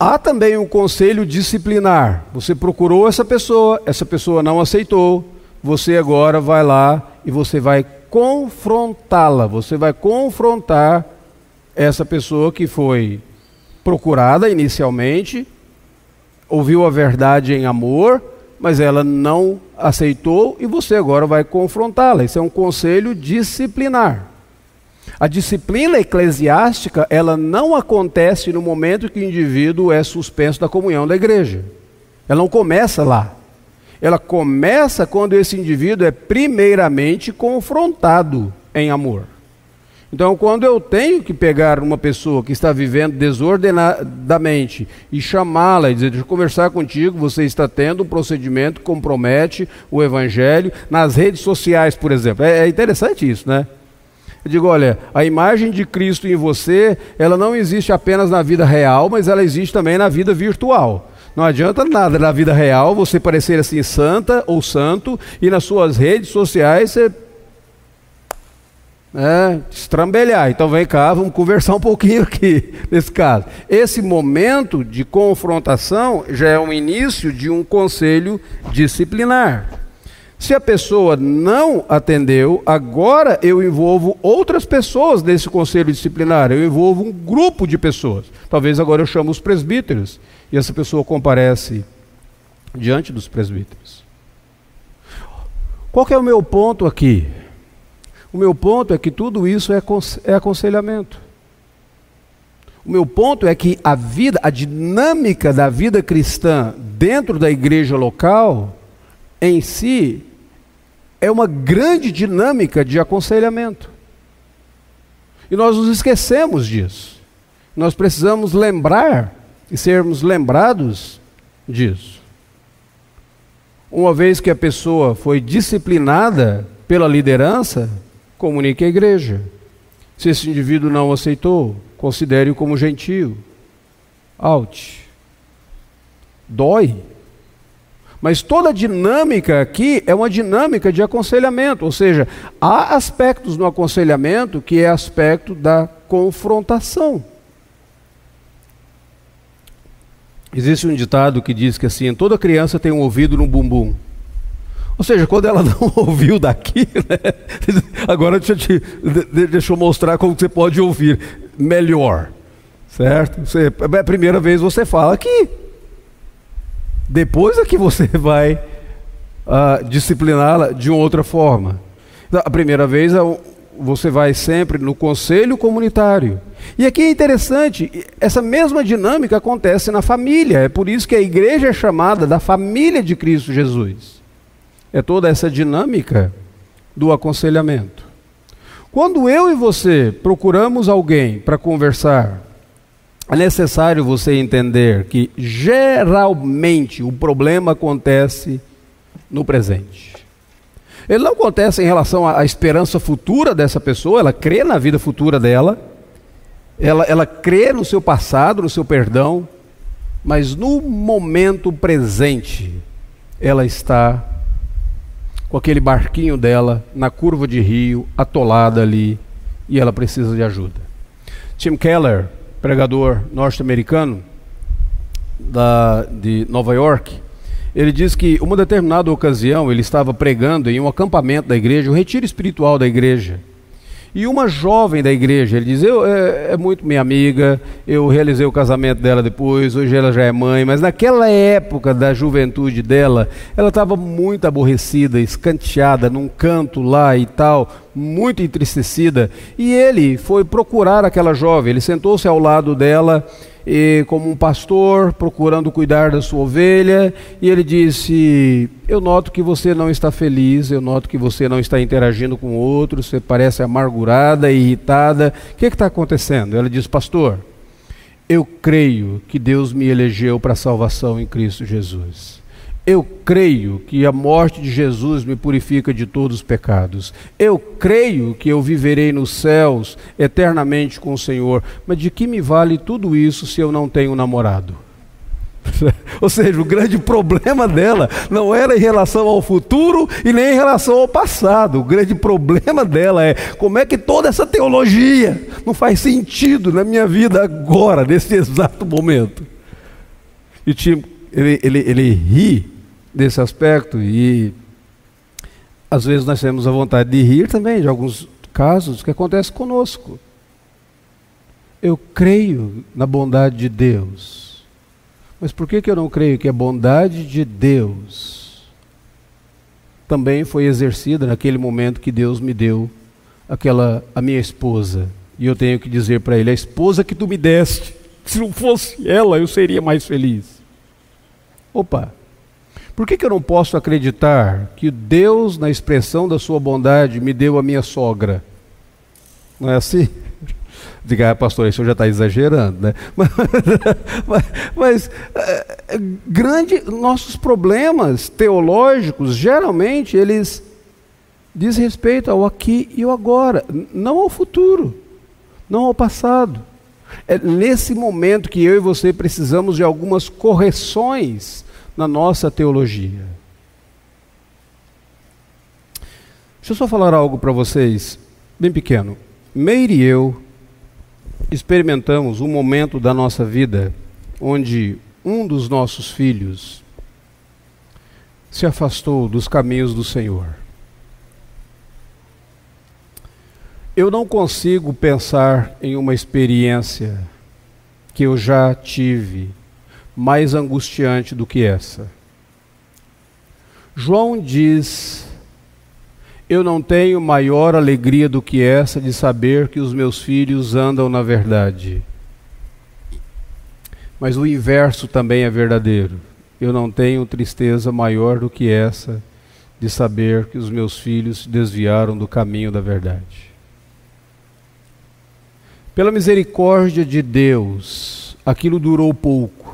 Há também um conselho disciplinar. Você procurou essa pessoa, essa pessoa não aceitou. Você agora vai lá e você vai confrontá-la. Você vai confrontar essa pessoa que foi procurada inicialmente, ouviu a verdade em amor, mas ela não aceitou e você agora vai confrontá-la. Isso é um conselho disciplinar. A disciplina eclesiástica, ela não acontece no momento que o indivíduo é suspenso da comunhão da igreja. Ela não começa lá. Ela começa quando esse indivíduo é primeiramente confrontado em amor. Então, quando eu tenho que pegar uma pessoa que está vivendo desordenadamente e chamá-la e dizer, deixa eu conversar contigo, você está tendo um procedimento que compromete o evangelho nas redes sociais, por exemplo. É, é interessante isso, né? Eu digo, olha, a imagem de Cristo em você, ela não existe apenas na vida real, mas ela existe também na vida virtual. Não adianta nada na vida real você parecer assim santa ou santo e nas suas redes sociais você é, estrambelhar. Então vem cá, vamos conversar um pouquinho aqui <laughs> nesse caso. Esse momento de confrontação já é um início de um conselho disciplinar. Se a pessoa não atendeu, agora eu envolvo outras pessoas nesse conselho disciplinar, eu envolvo um grupo de pessoas. Talvez agora eu chamo os presbíteros e essa pessoa comparece diante dos presbíteros. Qual é o meu ponto aqui? O meu ponto é que tudo isso é, é aconselhamento. O meu ponto é que a vida, a dinâmica da vida cristã dentro da igreja local, em si, é uma grande dinâmica de aconselhamento. E nós nos esquecemos disso. Nós precisamos lembrar e sermos lembrados disso. Uma vez que a pessoa foi disciplinada pela liderança, comunique à igreja. Se esse indivíduo não aceitou, considere-o como gentio. Out. Dói. Mas toda a dinâmica aqui é uma dinâmica de aconselhamento, ou seja, há aspectos no aconselhamento que é aspecto da confrontação. Existe um ditado que diz que assim, toda criança tem um ouvido no bumbum. Ou seja, quando ela <laughs> não ouviu daqui, né? <laughs> agora deixa, te, deixa eu mostrar como você pode ouvir melhor. Certo? Você, é a primeira vez você fala aqui. Depois é que você <laughs> vai uh, discipliná-la de outra forma. Então, a primeira vez é você vai sempre no conselho comunitário. E aqui é interessante, essa mesma dinâmica acontece na família. É por isso que a igreja é chamada da família de Cristo Jesus. É toda essa dinâmica do aconselhamento. Quando eu e você procuramos alguém para conversar, é necessário você entender que geralmente o problema acontece no presente. Ele não acontece em relação à esperança futura dessa pessoa, ela crê na vida futura dela, ela, ela crê no seu passado, no seu perdão, mas no momento presente, ela está com aquele barquinho dela na curva de rio, atolada ali, e ela precisa de ajuda. Tim Keller, pregador norte-americano de Nova York, ele diz que uma determinada ocasião ele estava pregando em um acampamento da igreja, um retiro espiritual da igreja. E uma jovem da igreja, ele diz: eu, é, é, muito minha amiga, eu realizei o casamento dela depois, hoje ela já é mãe, mas naquela época da juventude dela, ela estava muito aborrecida, escanteada num canto lá e tal, muito entristecida. E ele foi procurar aquela jovem, ele sentou-se ao lado dela e como um pastor procurando cuidar da sua ovelha, e ele disse: Eu noto que você não está feliz, eu noto que você não está interagindo com outros, você parece amargurada, irritada. O que está acontecendo? Ela diz: Pastor, eu creio que Deus me elegeu para a salvação em Cristo Jesus. Eu creio que a morte de Jesus me purifica de todos os pecados. Eu creio que eu viverei nos céus eternamente com o Senhor. Mas de que me vale tudo isso se eu não tenho namorado? <laughs> Ou seja, o grande problema dela não era em relação ao futuro e nem em relação ao passado. O grande problema dela é como é que toda essa teologia não faz sentido na minha vida agora, nesse exato momento. E ele, ele, ele ri desse aspecto e às vezes nós temos a vontade de rir também de alguns casos que acontecem conosco. Eu creio na bondade de Deus. Mas por que, que eu não creio que a bondade de Deus também foi exercida naquele momento que Deus me deu aquela a minha esposa? E eu tenho que dizer para ele: a esposa que tu me deste, <laughs> se não fosse ela, eu seria mais feliz. Opa, por que, que eu não posso acreditar que Deus, na expressão da sua bondade, me deu a minha sogra? Não é assim? <laughs> Diga, ah, pastor, isso já está exagerando, né? <laughs> Mas, mas, mas é, grande, nossos problemas teológicos, geralmente, eles diz respeito ao aqui e ao agora, não ao futuro, não ao passado. É nesse momento que eu e você precisamos de algumas correções na nossa teologia. Deixa eu só falar algo para vocês, bem pequeno. Meire e eu experimentamos um momento da nossa vida onde um dos nossos filhos se afastou dos caminhos do Senhor. Eu não consigo pensar em uma experiência que eu já tive mais angustiante do que essa. João diz: Eu não tenho maior alegria do que essa de saber que os meus filhos andam na verdade. Mas o inverso também é verdadeiro. Eu não tenho tristeza maior do que essa de saber que os meus filhos se desviaram do caminho da verdade. Pela misericórdia de Deus, aquilo durou pouco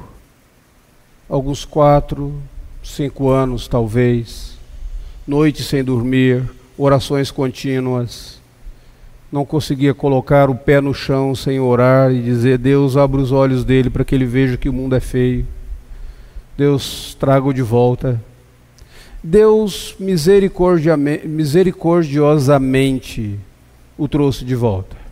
alguns quatro, cinco anos talvez, noites sem dormir, orações contínuas. Não conseguia colocar o pé no chão sem orar e dizer: Deus, abra os olhos dele para que ele veja que o mundo é feio. Deus, traga-o de volta. Deus misericordiosamente o trouxe de volta.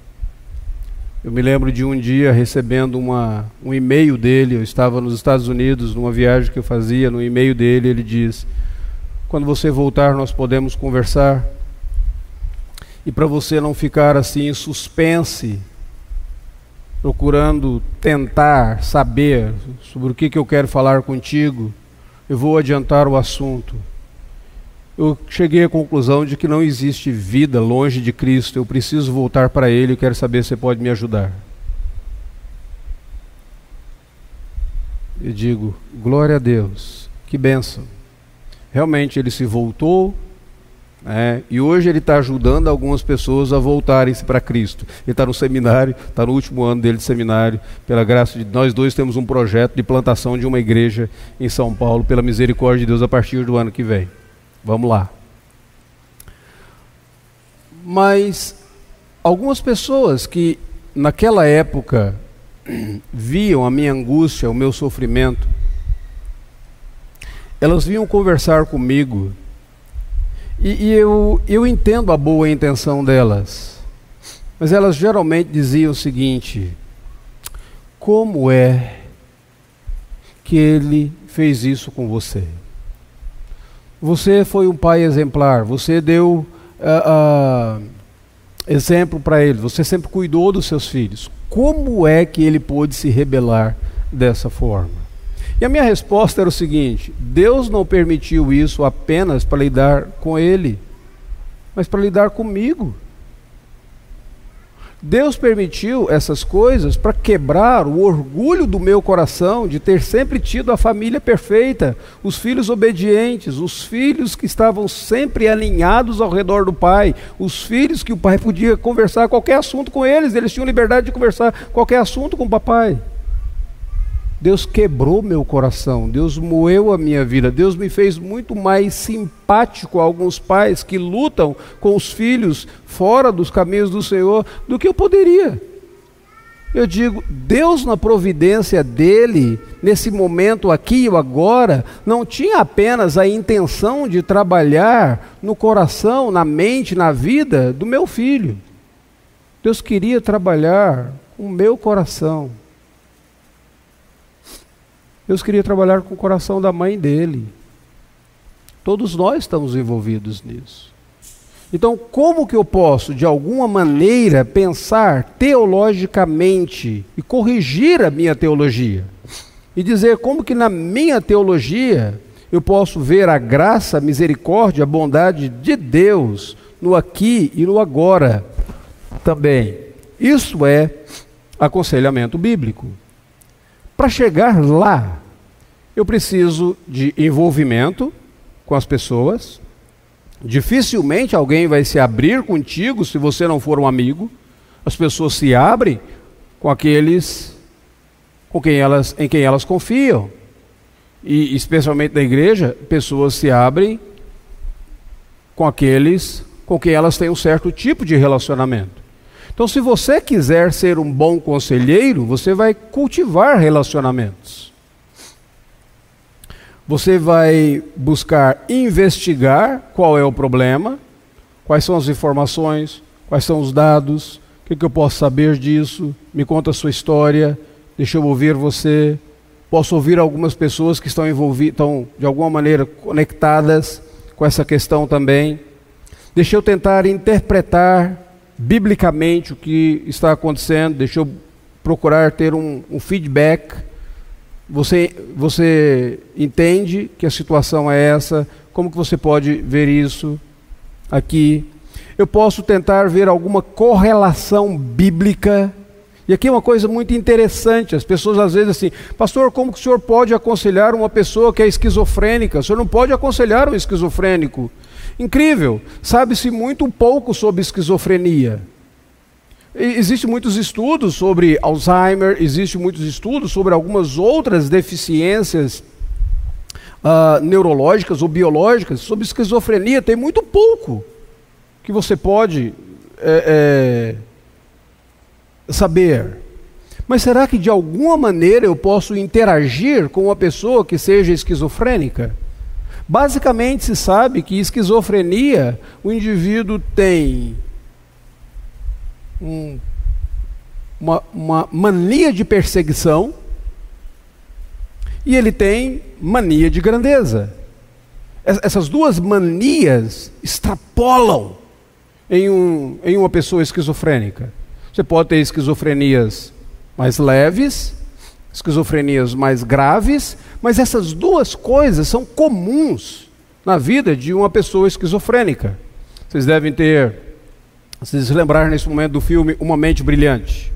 Eu me lembro de um dia recebendo uma, um e-mail dele. Eu estava nos Estados Unidos, numa viagem que eu fazia. No e-mail dele, ele diz: Quando você voltar, nós podemos conversar. E para você não ficar assim em suspense, procurando tentar saber sobre o que, que eu quero falar contigo, eu vou adiantar o assunto eu cheguei à conclusão de que não existe vida longe de Cristo. Eu preciso voltar para Ele. Eu quero saber se você pode me ajudar. Eu digo, glória a Deus, que bênção. Realmente ele se voltou, né, e hoje ele está ajudando algumas pessoas a voltarem-se para Cristo. Ele está no seminário, está no último ano dele de seminário. Pela graça de nós dois temos um projeto de plantação de uma igreja em São Paulo, pela misericórdia de Deus, a partir do ano que vem. Vamos lá. Mas algumas pessoas que naquela época viam a minha angústia, o meu sofrimento, elas vinham conversar comigo e, e eu, eu entendo a boa intenção delas, mas elas geralmente diziam o seguinte: como é que ele fez isso com você? Você foi um pai exemplar, você deu uh, uh, exemplo para ele, você sempre cuidou dos seus filhos. Como é que ele pôde se rebelar dessa forma? E a minha resposta era o seguinte: Deus não permitiu isso apenas para lidar com ele, mas para lidar comigo. Deus permitiu essas coisas para quebrar o orgulho do meu coração de ter sempre tido a família perfeita, os filhos obedientes, os filhos que estavam sempre alinhados ao redor do pai, os filhos que o pai podia conversar qualquer assunto com eles, eles tinham liberdade de conversar qualquer assunto com o papai. Deus quebrou meu coração, Deus moeu a minha vida, Deus me fez muito mais simpático a alguns pais que lutam com os filhos fora dos caminhos do Senhor do que eu poderia. Eu digo, Deus na providência dele, nesse momento aqui e agora, não tinha apenas a intenção de trabalhar no coração, na mente, na vida do meu filho. Deus queria trabalhar o meu coração. Deus queria trabalhar com o coração da mãe dele. Todos nós estamos envolvidos nisso. Então, como que eu posso, de alguma maneira, pensar teologicamente e corrigir a minha teologia? E dizer como que na minha teologia eu posso ver a graça, a misericórdia, a bondade de Deus no aqui e no agora também. Isso é aconselhamento bíblico. Para chegar lá, eu preciso de envolvimento com as pessoas. Dificilmente alguém vai se abrir contigo se você não for um amigo. As pessoas se abrem com aqueles com quem elas, em quem elas confiam e especialmente na igreja, pessoas se abrem com aqueles com quem elas têm um certo tipo de relacionamento. Então, se você quiser ser um bom conselheiro, você vai cultivar relacionamentos. Você vai buscar investigar qual é o problema, quais são as informações, quais são os dados, o que, que eu posso saber disso, me conta a sua história, deixa eu ouvir você, Posso ouvir algumas pessoas que estão envolvidas, estão de alguma maneira conectadas com essa questão também. Deixa eu tentar interpretar biblicamente o que está acontecendo, deixa eu procurar ter um, um feedback. Você, você entende que a situação é essa? Como que você pode ver isso aqui? Eu posso tentar ver alguma correlação bíblica e aqui é uma coisa muito interessante, as pessoas às vezes assim, pastor, como que o senhor pode aconselhar uma pessoa que é esquizofrênica? O senhor não pode aconselhar um esquizofrênico. Incrível, sabe-se muito pouco sobre esquizofrenia. Existem muitos estudos sobre Alzheimer, existem muitos estudos sobre algumas outras deficiências uh, neurológicas ou biológicas. Sobre esquizofrenia tem muito pouco que você pode é, é, saber. Mas será que de alguma maneira eu posso interagir com uma pessoa que seja esquizofrênica? Basicamente se sabe que esquizofrenia, o indivíduo tem um, uma, uma mania de perseguição e ele tem mania de grandeza. Essas duas manias extrapolam em, um, em uma pessoa esquizofrênica. Você pode ter esquizofrenias mais leves, esquizofrenias mais graves, mas essas duas coisas são comuns na vida de uma pessoa esquizofrênica. Vocês devem ter, vocês lembrar nesse momento do filme Uma Mente Brilhante,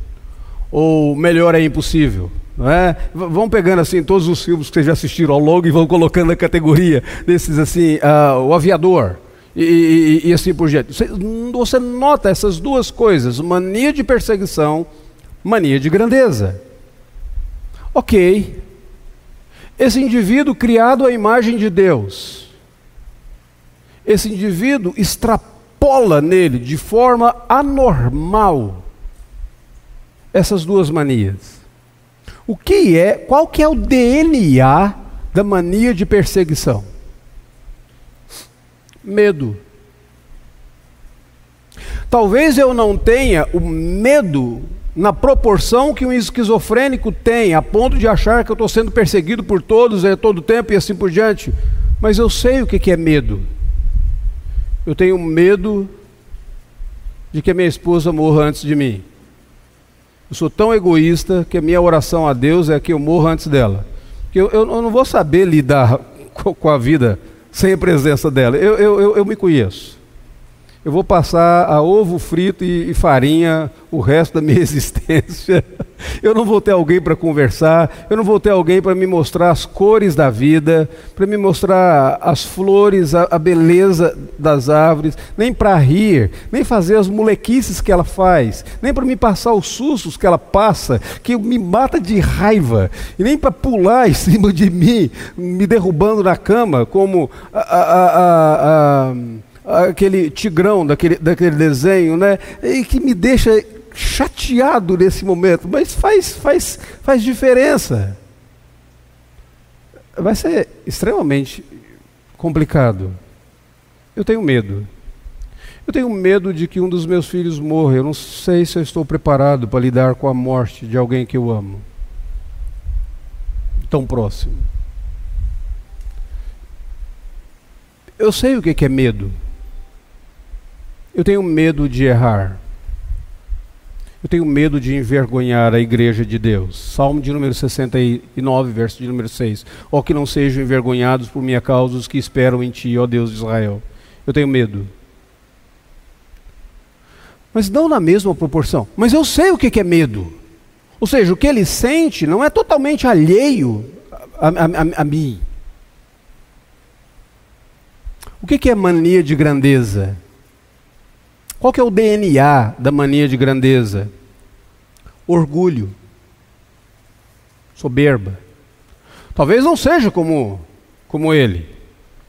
ou Melhor é Impossível. Não é? Vão pegando assim todos os filmes que vocês já assistiram ao longo e vão colocando na categoria desses assim, uh, o aviador, e, e, e, assim por diante. Você, você nota essas duas coisas: mania de perseguição, mania de grandeza. Ok. Esse indivíduo criado à imagem de Deus, esse indivíduo extrapola nele de forma anormal essas duas manias. O que é, qual que é o DNA da mania de perseguição? medo. Talvez eu não tenha o medo na proporção que um esquizofrênico tem, a ponto de achar que eu estou sendo perseguido por todos a todo tempo e assim por diante. Mas eu sei o que é medo. Eu tenho medo de que a minha esposa morra antes de mim. Eu sou tão egoísta que a minha oração a Deus é que eu morra antes dela. Eu, eu, eu não vou saber lidar <laughs> com a vida sem a presença dela. Eu, eu, eu, eu me conheço. Eu vou passar a ovo frito e, e farinha o resto da minha <laughs> existência. Eu não vou ter alguém para conversar, eu não vou ter alguém para me mostrar as cores da vida, para me mostrar as flores, a, a beleza das árvores, nem para rir, nem fazer as molequices que ela faz, nem para me passar os sustos que ela passa, que me mata de raiva, e nem para pular em <laughs> cima de mim, me derrubando na cama, como a, a, a, aquele tigrão daquele, daquele desenho, né? E que me deixa chateado nesse momento, mas faz, faz, faz diferença. Vai ser extremamente complicado. Eu tenho medo. Eu tenho medo de que um dos meus filhos morra. Eu não sei se eu estou preparado para lidar com a morte de alguém que eu amo. tão próximo. Eu sei o que é medo. Eu tenho medo de errar. Eu tenho medo de envergonhar a igreja de Deus. Salmo de número 69, verso de número 6. Ó que não sejam envergonhados por minha causa os que esperam em ti, ó Deus de Israel. Eu tenho medo. Mas não na mesma proporção. Mas eu sei o que é medo. Ou seja, o que ele sente não é totalmente alheio a, a, a, a mim. O que, é mania de grandeza? Qual que é o DNA da mania de grandeza? Orgulho, soberba. Talvez não seja como, como ele,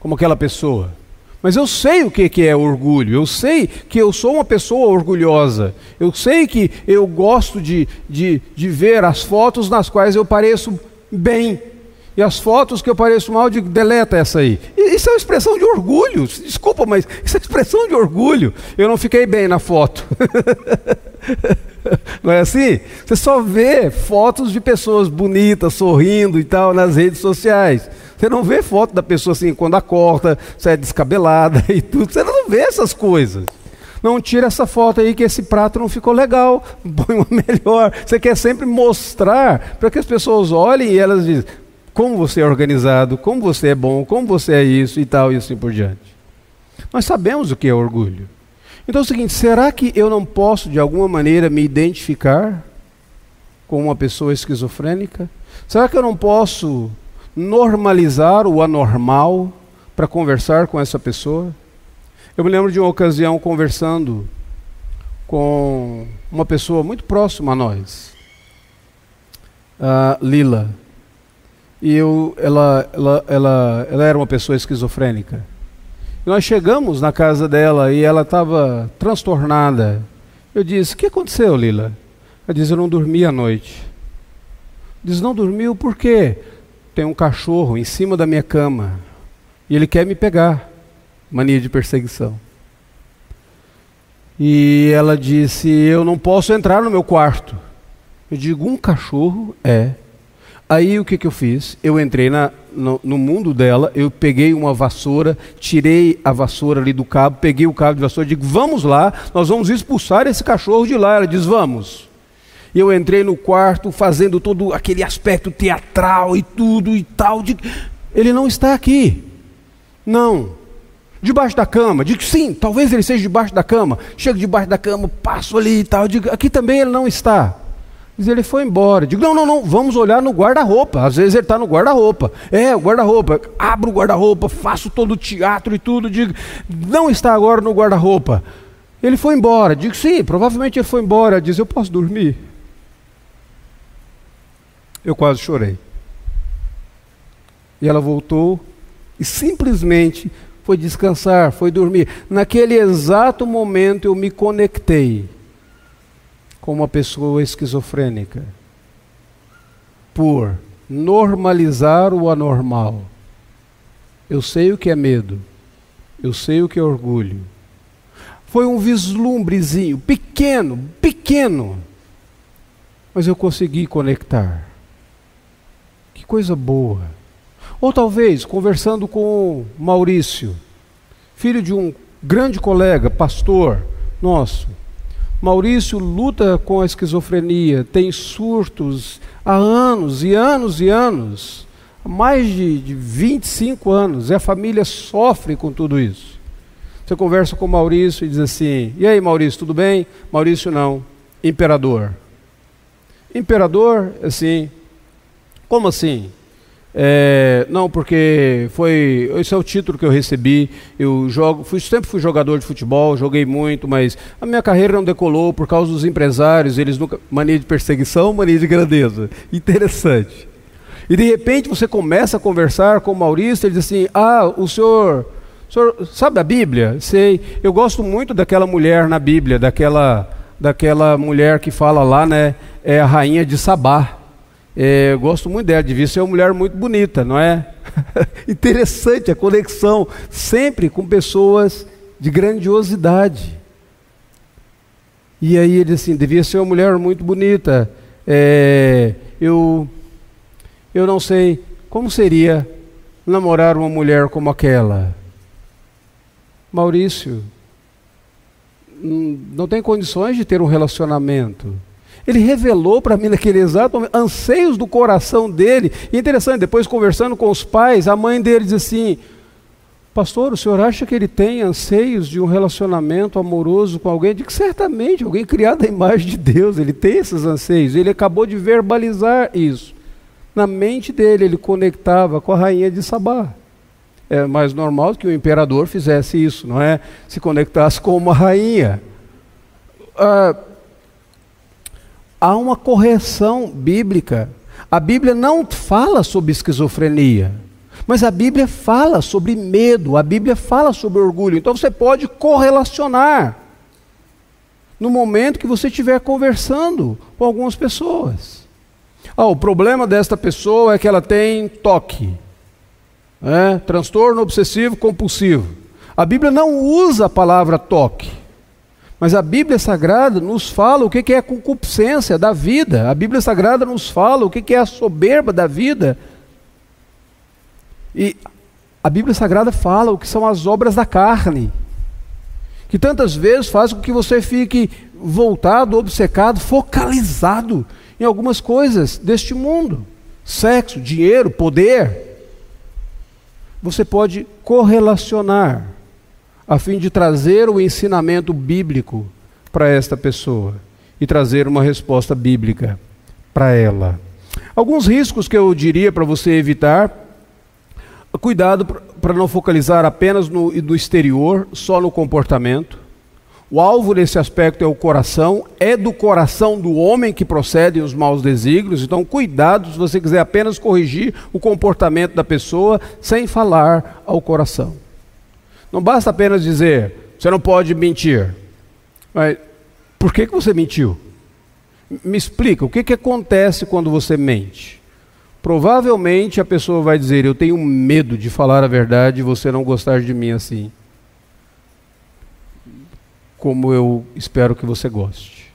como aquela pessoa. Mas eu sei o que, que é orgulho, eu sei que eu sou uma pessoa orgulhosa, eu sei que eu gosto de, de, de ver as fotos nas quais eu pareço bem, e as fotos que eu pareço mal, de deleta essa aí. Isso é uma expressão de orgulho. Desculpa, mas isso é expressão de orgulho. Eu não fiquei bem na foto. <laughs> não é assim? Você só vê fotos de pessoas bonitas, sorrindo e tal nas redes sociais. Você não vê foto da pessoa assim, quando acorda, sai descabelada <laughs> e tudo. Você não vê essas coisas. Não tira essa foto aí que esse prato não ficou legal. <laughs> Põe uma melhor. Você quer sempre mostrar para que as pessoas olhem e elas dizem: como você é organizado, como você é bom, como você é isso e tal e assim por diante. Nós sabemos o que é orgulho. Então é o seguinte: será que eu não posso de alguma maneira me identificar com uma pessoa esquizofrênica? Será que eu não posso normalizar o anormal para conversar com essa pessoa? Eu me lembro de uma ocasião conversando com uma pessoa muito próxima a nós, a Lila. E eu, ela, ela, ela, ela era uma pessoa esquizofrênica. E nós chegamos na casa dela e ela estava transtornada. Eu disse: O que aconteceu, Lila? Ela disse: Eu não dormi à noite. Diz: Não dormiu por quê? Tem um cachorro em cima da minha cama e ele quer me pegar. Mania de perseguição. E ela disse: Eu não posso entrar no meu quarto. Eu digo: Um cachorro? É. Aí o que, que eu fiz? Eu entrei na, no, no, mundo dela, eu peguei uma vassoura, tirei a vassoura ali do cabo, peguei o cabo de vassoura e digo: vamos lá, nós vamos expulsar esse cachorro de lá. Ela diz: vamos. E eu entrei no quarto fazendo todo aquele aspecto teatral e tudo e tal. De... Ele não está aqui. Não. Debaixo da cama. Digo sim, talvez ele seja debaixo da cama. Chego debaixo da cama, passo ali e tal. Digo, aqui também ele não está. Diz, ele foi embora. Digo, não, não, não, vamos olhar no guarda-roupa. Às vezes ele está no guarda-roupa. É, o guarda-roupa. Abro o guarda-roupa, faço todo o teatro e tudo. Digo, não está agora no guarda-roupa. Ele foi embora. Digo, sim, provavelmente ele foi embora. Diz, eu posso dormir? Eu quase chorei. E ela voltou e simplesmente foi descansar, foi dormir. Naquele exato momento eu me conectei com uma pessoa esquizofrênica por normalizar o anormal. Eu sei o que é medo, eu sei o que é orgulho. Foi um vislumbrezinho, pequeno, pequeno, mas eu consegui conectar. Que coisa boa. Ou talvez conversando com Maurício, filho de um grande colega, pastor nosso, Maurício luta com a esquizofrenia, tem surtos há anos e anos e anos, mais de, de 25 anos, e a família sofre com tudo isso. Você conversa com Maurício e diz assim: E aí, Maurício, tudo bem? Maurício, não. Imperador. Imperador, assim. Como assim? É, não, porque foi. Esse é o título que eu recebi. Eu jogo, fui, sempre fui jogador de futebol, joguei muito, mas a minha carreira não decolou por causa dos empresários. Eles nunca. Mania de perseguição, mania de grandeza. Interessante. E de repente você começa a conversar com o Maurício, ele diz assim: Ah, o senhor, o senhor sabe a Bíblia? Sei. Eu gosto muito daquela mulher na Bíblia, daquela, daquela mulher que fala lá, né? É a rainha de Sabá. É, eu gosto muito dela, devia ser uma mulher muito bonita, não é? <laughs> Interessante a conexão, sempre com pessoas de grandiosidade. E aí ele assim, devia ser uma mulher muito bonita. É, eu, Eu não sei como seria namorar uma mulher como aquela. Maurício, não tem condições de ter um relacionamento. Ele revelou para mim naquele exato momento anseios do coração dele. E interessante, depois conversando com os pais, a mãe dele diz assim: Pastor, o senhor acha que ele tem anseios de um relacionamento amoroso com alguém? Digo, certamente, alguém criado à imagem de Deus, ele tem esses anseios. Ele acabou de verbalizar isso. Na mente dele, ele conectava com a rainha de Sabá. É mais normal que o imperador fizesse isso, não é? Se conectasse com uma rainha. Ah, há uma correção bíblica. A Bíblia não fala sobre esquizofrenia, mas a Bíblia fala sobre medo, a Bíblia fala sobre orgulho. Então você pode correlacionar no momento que você estiver conversando com algumas pessoas. Ah, o problema desta pessoa é que ela tem toque, é, transtorno obsessivo compulsivo. A Bíblia não usa a palavra toque. Mas a Bíblia Sagrada nos fala o que é a concupiscência da vida. A Bíblia Sagrada nos fala o que é a soberba da vida. E a Bíblia Sagrada fala o que são as obras da carne. Que tantas vezes faz com que você fique voltado, obcecado, focalizado em algumas coisas deste mundo: sexo, dinheiro, poder. Você pode correlacionar a fim de trazer o ensinamento bíblico para esta pessoa e trazer uma resposta bíblica para ela. Alguns riscos que eu diria para você evitar: cuidado para não focalizar apenas no, no exterior, só no comportamento. O alvo nesse aspecto é o coração, é do coração do homem que procedem os maus desígnios, então cuidado se você quiser apenas corrigir o comportamento da pessoa sem falar ao coração. Não basta apenas dizer, você não pode mentir. Mas por que, que você mentiu? Me explica, o que, que acontece quando você mente? Provavelmente a pessoa vai dizer, eu tenho medo de falar a verdade e você não gostar de mim assim. Como eu espero que você goste.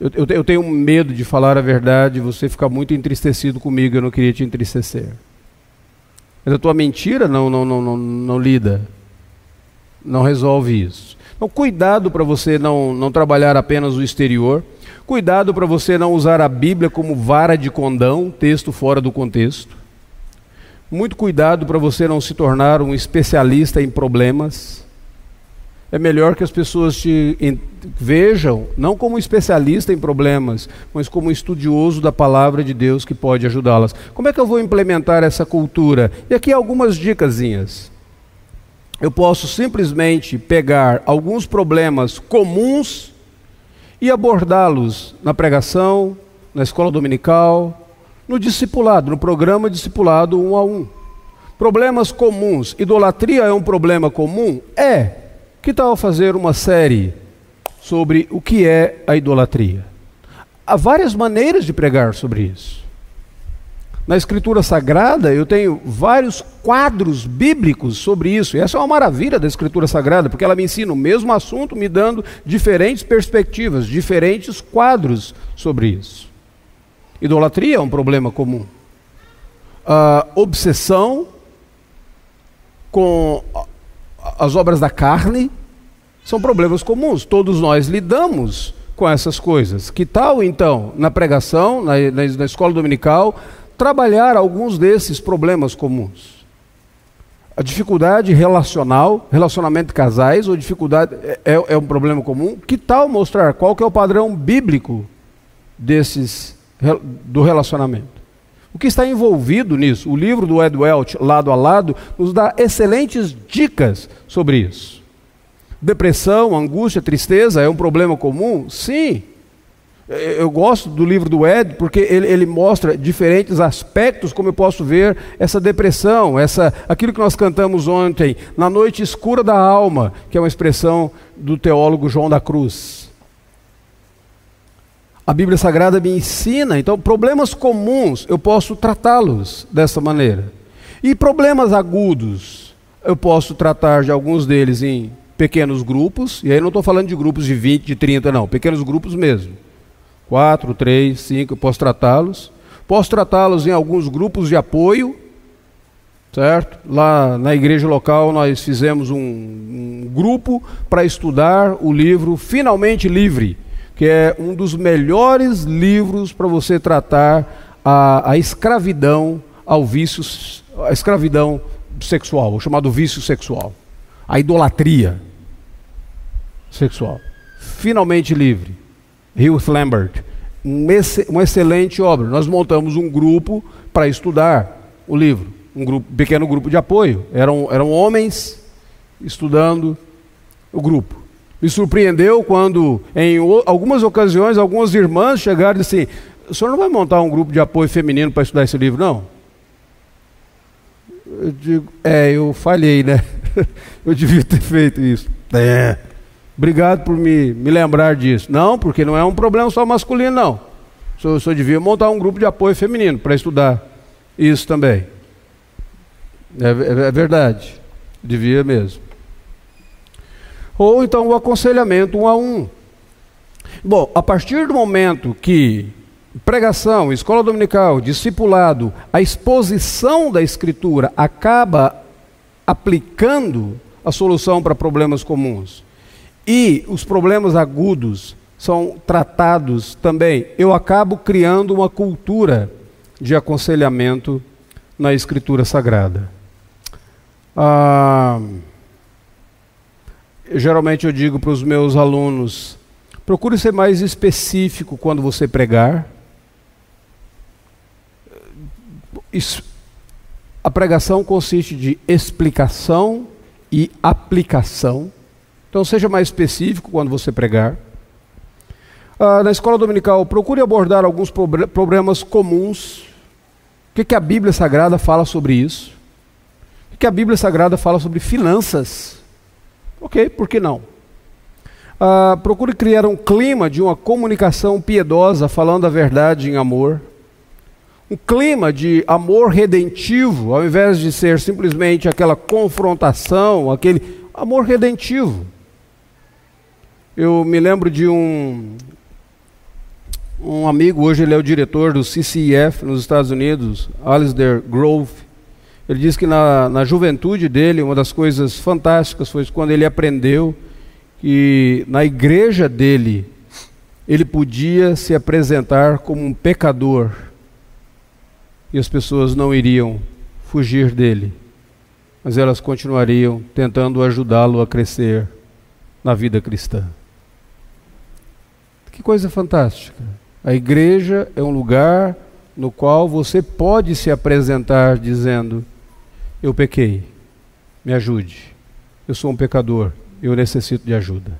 Eu, eu, eu tenho medo de falar a verdade e você ficar muito entristecido comigo, eu não queria te entristecer. Mas a tua mentira não, não, não, não, não lida, não resolve isso. Então, cuidado para você não, não trabalhar apenas o exterior. Cuidado para você não usar a Bíblia como vara de condão, texto fora do contexto. Muito cuidado para você não se tornar um especialista em problemas. É melhor que as pessoas te vejam não como especialista em problemas, mas como estudioso da palavra de Deus que pode ajudá-las. Como é que eu vou implementar essa cultura? E aqui algumas dicasinhas. Eu posso simplesmente pegar alguns problemas comuns e abordá-los na pregação, na escola dominical, no discipulado, no programa discipulado um a um. Problemas comuns. Idolatria é um problema comum? É. Que tal fazer uma série sobre o que é a idolatria? Há várias maneiras de pregar sobre isso. Na Escritura Sagrada, eu tenho vários quadros bíblicos sobre isso. E essa é uma maravilha da Escritura Sagrada, porque ela me ensina o mesmo assunto, me dando diferentes perspectivas, diferentes quadros sobre isso. Idolatria é um problema comum. A obsessão com as obras da carne são problemas comuns, todos nós lidamos com essas coisas. Que tal então, na pregação, na, na, na escola dominical, trabalhar alguns desses problemas comuns? A dificuldade relacional, relacionamento de casais, ou dificuldade é, é, um problema comum. Que tal mostrar qual que é o padrão bíblico desses do relacionamento? O que está envolvido nisso? O livro do Ed Welch, lado a lado, nos dá excelentes dicas sobre isso. Depressão, angústia, tristeza é um problema comum? Sim. Eu gosto do livro do Ed porque ele, ele, mostra diferentes aspectos como eu posso ver essa depressão, essa aquilo que nós cantamos ontem, na noite escura da alma, que é uma expressão do teólogo João da Cruz. A Bíblia Sagrada me ensina, então, problemas comuns eu posso tratá-los dessa maneira. E problemas agudos, eu posso tratar de alguns deles em pequenos grupos, e aí não estou falando de grupos de 20, de 30, não, pequenos grupos mesmo. Quatro, três, cinco, eu posso tratá-los. Posso tratá-los em alguns grupos de apoio, certo? Lá na igreja local nós fizemos um, um grupo para estudar o livro Finalmente Livre, que é um dos melhores livros para você tratar a, a escravidão ao vício, a escravidão sexual, o chamado vício sexual, a idolatria sexual. Finalmente livre. Ruth Lambert. Um ex uma excelente obra. Nós montamos um grupo para estudar o livro. Um grupo, pequeno grupo de apoio. Eram, eram homens estudando o grupo. Me surpreendeu quando, em algumas ocasiões, algumas irmãs chegaram e disseram assim: o senhor não vai montar um grupo de apoio feminino para estudar esse livro, não? Eu digo, é, eu falhei, né? <laughs> eu devia ter feito isso. É. Obrigado por me, me lembrar disso. Não, porque não é um problema só masculino, não. O senhor, devia montar um grupo de apoio feminino para estudar isso também. É, é, é verdade. Devia mesmo. Ou então o aconselhamento um a um. Bom, a partir do momento que pregação, escola dominical, discipulado, a exposição da Escritura acaba aplicando a solução para problemas comuns e os problemas agudos são tratados também, eu acabo criando uma cultura de aconselhamento na Escritura Sagrada. Ah, geralmente eu digo para os meus alunos: procure ser mais específico quando você pregar a pregação consiste de explicação e aplicação. Então, seja mais específico quando você pregar. Ah, na escola dominical, procure abordar alguns problemas comuns. O que, que a Bíblia Sagrada fala sobre isso? O que, que a Bíblia Sagrada fala sobre finanças? Ok, por que não? Ah, procure criar um clima de uma comunicação piedosa, falando a verdade em amor um clima de amor redentivo, ao invés de ser simplesmente aquela confrontação, aquele amor redentivo. Eu me lembro de um, um amigo, hoje ele é o diretor do CCEF nos Estados Unidos, Alistair Grove. Ele diz que na, na juventude dele, uma das coisas fantásticas foi quando ele aprendeu que na igreja dele ele podia se apresentar como um pecador e as pessoas não iriam fugir dele, mas elas continuariam tentando ajudá-lo a crescer na vida cristã. Que coisa fantástica! A igreja é um lugar no qual você pode se apresentar dizendo: Eu pequei, me ajude, eu sou um pecador, eu necessito de ajuda.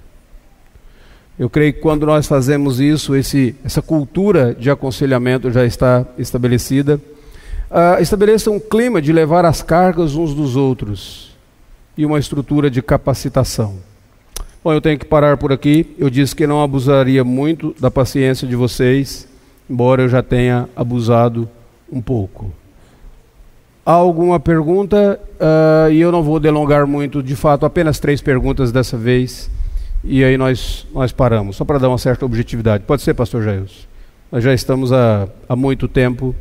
Eu creio que quando nós fazemos isso, esse, essa cultura de aconselhamento já está estabelecida uh, estabeleça um clima de levar as cargas uns dos outros e uma estrutura de capacitação. Bom, eu tenho que parar por aqui. Eu disse que não abusaria muito da paciência de vocês, embora eu já tenha abusado um pouco. Alguma pergunta? Uh, e eu não vou delongar muito, de fato, apenas três perguntas dessa vez. E aí nós, nós paramos, só para dar uma certa objetividade. Pode ser, pastor Jair? Nós já estamos há, há muito tempo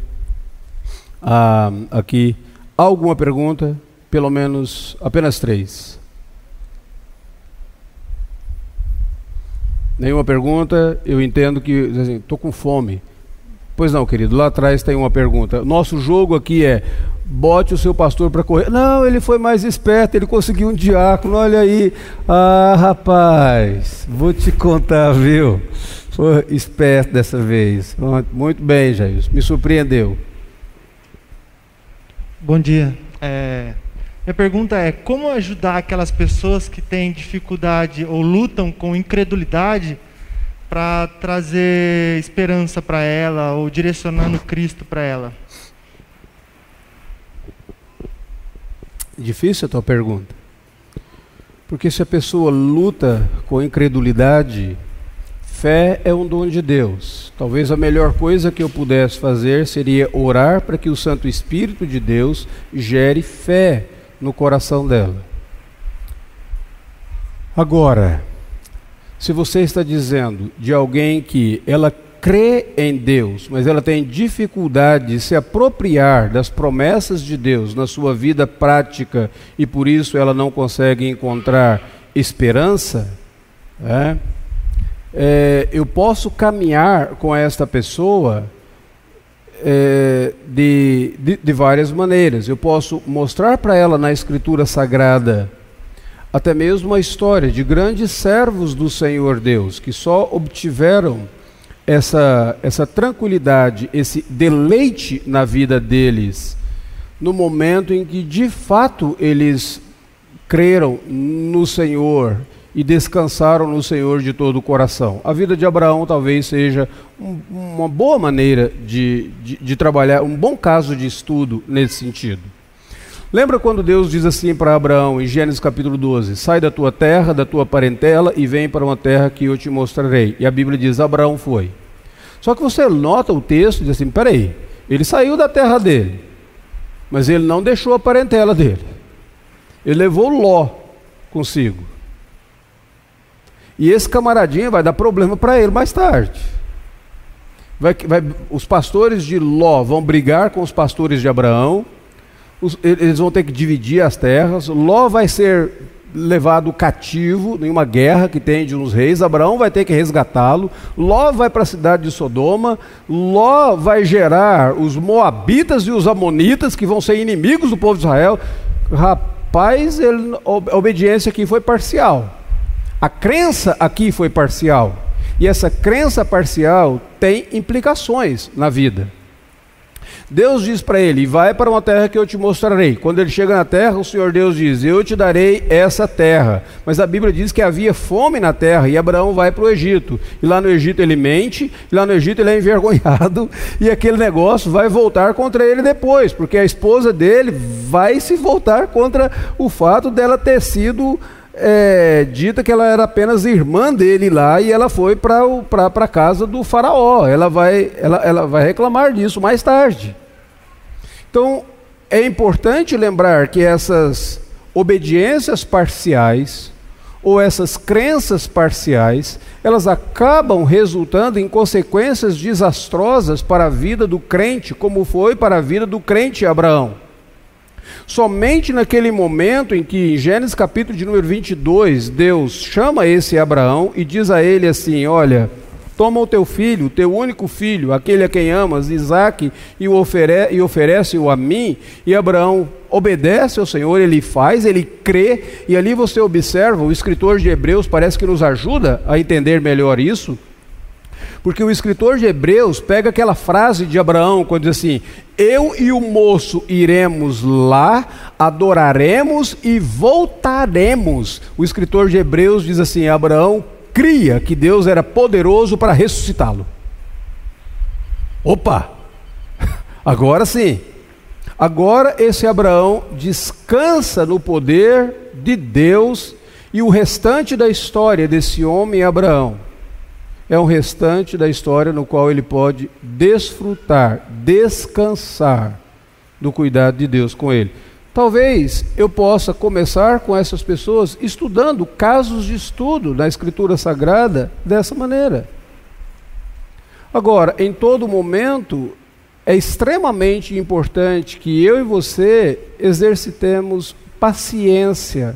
aqui alguma pergunta? Pelo menos apenas três. Nenhuma pergunta? Eu entendo que estou assim, com fome. Pois não, querido, lá atrás tem uma pergunta. Nosso jogo aqui é bote o seu pastor para correr. Não, ele foi mais esperto, ele conseguiu um diácono, olha aí. Ah, rapaz, vou te contar, viu? Foi esperto dessa vez. Muito bem, Jair, me surpreendeu. Bom dia. É, minha pergunta é: como ajudar aquelas pessoas que têm dificuldade ou lutam com incredulidade para trazer esperança para ela ou direcionando Cristo para ela? Difícil a tua pergunta. Porque se a pessoa luta com incredulidade, Fé é um dom de Deus. Talvez a melhor coisa que eu pudesse fazer seria orar para que o Santo Espírito de Deus gere fé no coração dela. Agora, se você está dizendo de alguém que ela crê em Deus, mas ela tem dificuldade de se apropriar das promessas de Deus na sua vida prática e por isso ela não consegue encontrar esperança, é, é, eu posso caminhar com esta pessoa é, de, de, de várias maneiras. Eu posso mostrar para ela na Escritura Sagrada até mesmo a história de grandes servos do Senhor Deus que só obtiveram essa, essa tranquilidade, esse deleite na vida deles, no momento em que de fato eles creram no Senhor e descansaram no Senhor de todo o coração. A vida de Abraão talvez seja um, uma boa maneira de, de, de trabalhar, um bom caso de estudo nesse sentido. Lembra quando Deus diz assim para Abraão, em Gênesis capítulo 12: Sai da tua terra, da tua parentela e vem para uma terra que eu te mostrarei. E a Bíblia diz: Abraão foi. Só que você nota o texto e diz assim: peraí, ele saiu da terra dele, mas ele não deixou a parentela dele. Ele levou Ló consigo. E esse camaradinho vai dar problema para ele mais tarde. Vai, vai, os pastores de Ló vão brigar com os pastores de Abraão os, eles vão ter que dividir as terras. Ló vai ser levado cativo em uma guerra que tem de uns reis. Abraão vai ter que resgatá-lo. Ló vai para a cidade de Sodoma. Ló vai gerar os moabitas e os amonitas que vão ser inimigos do povo de Israel. Rapaz, ele, a obediência aqui foi parcial. A crença aqui foi parcial. E essa crença parcial tem implicações na vida. Deus diz para ele: Vai para uma terra que eu te mostrarei. Quando ele chega na terra, o Senhor Deus diz: Eu te darei essa terra. Mas a Bíblia diz que havia fome na terra e Abraão vai para o Egito. E lá no Egito ele mente, e lá no Egito ele é envergonhado, <laughs> e aquele negócio vai voltar contra ele depois, porque a esposa dele vai se voltar contra o fato dela ter sido. É, dita que ela era apenas irmã dele lá e ela foi para a casa do faraó. Ela vai, ela, ela vai reclamar disso mais tarde. Então, é importante lembrar que essas obediências parciais ou essas crenças parciais, elas acabam resultando em consequências desastrosas para a vida do crente, como foi para a vida do crente Abraão. Somente naquele momento em que, em Gênesis capítulo de número 22, Deus chama esse Abraão e diz a ele assim: Olha, Toma o teu filho, o teu único filho, aquele a quem amas, Isaque, e, o ofere e oferece-o a mim. E Abraão obedece ao Senhor, ele faz, ele crê, e ali você observa, o escritor de Hebreus parece que nos ajuda a entender melhor isso. Porque o escritor de Hebreus pega aquela frase de Abraão quando diz assim: Eu e o moço iremos lá, adoraremos e voltaremos. O escritor de Hebreus diz assim: Abraão cria que Deus era poderoso para ressuscitá-lo. Opa! <laughs> Agora sim. Agora esse Abraão descansa no poder de Deus e o restante da história desse homem Abraão é um restante da história no qual ele pode desfrutar, descansar do cuidado de Deus com ele. Talvez eu possa começar com essas pessoas estudando casos de estudo na Escritura Sagrada dessa maneira. Agora, em todo momento, é extremamente importante que eu e você exercitemos paciência.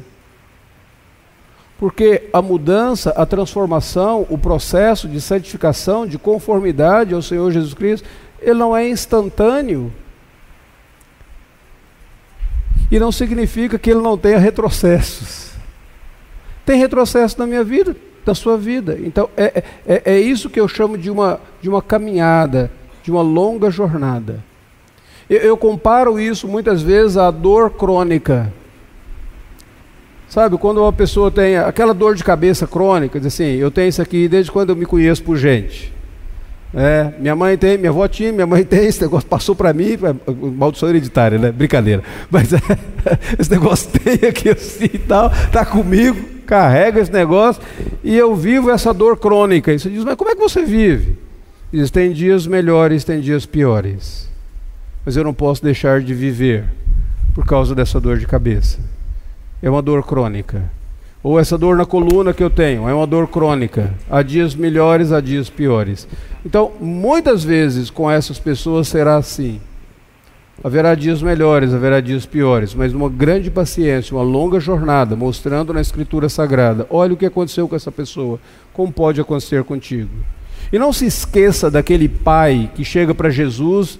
Porque a mudança, a transformação, o processo de santificação, de conformidade ao Senhor Jesus Cristo, ele não é instantâneo. E não significa que ele não tenha retrocessos. Tem retrocesso na minha vida, na sua vida. Então, é, é, é isso que eu chamo de uma, de uma caminhada, de uma longa jornada. Eu, eu comparo isso muitas vezes à dor crônica. Sabe, quando uma pessoa tem aquela dor de cabeça crônica, diz assim, eu tenho isso aqui desde quando eu me conheço por gente. É, minha mãe tem, minha avó tinha, minha mãe <laughs> tem, esse negócio passou para mim, é, maldição hereditária, né? Brincadeira. <laughs> Mas é, <laughs> esse negócio tem aqui assim e tal, tá comigo, carrega esse negócio, e eu vivo essa dor crônica. E você diz, mas como é que você vive? Diz, tem dias melhores, tem dias piores. Mas eu não posso deixar de viver por causa dessa dor de cabeça. É uma dor crônica. Ou essa dor na coluna que eu tenho é uma dor crônica. Há dias melhores, há dias piores. Então, muitas vezes com essas pessoas será assim. Haverá dias melhores, haverá dias piores, mas uma grande paciência, uma longa jornada, mostrando na Escritura Sagrada: olha o que aconteceu com essa pessoa, como pode acontecer contigo. E não se esqueça daquele pai que chega para Jesus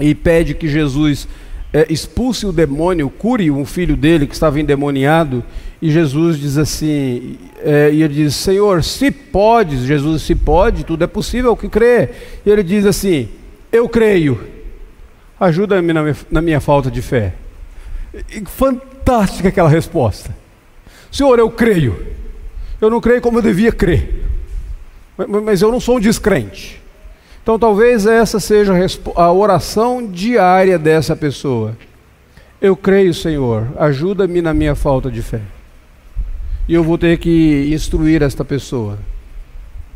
e pede que Jesus é, expulse o demônio, cure um filho dele que estava endemoniado, e Jesus diz assim, é, e ele diz, Senhor, se pode, Jesus, se pode, tudo é possível que crê. E ele diz assim, eu creio, ajuda-me na, na minha, falta de fé. E, fantástica aquela resposta. Senhor, eu creio. Eu não creio como eu devia crer. Mas, mas eu não sou um descrente. Então talvez essa seja a oração diária dessa pessoa. Eu creio, Senhor, ajuda-me na minha falta de fé. E eu vou ter que instruir esta pessoa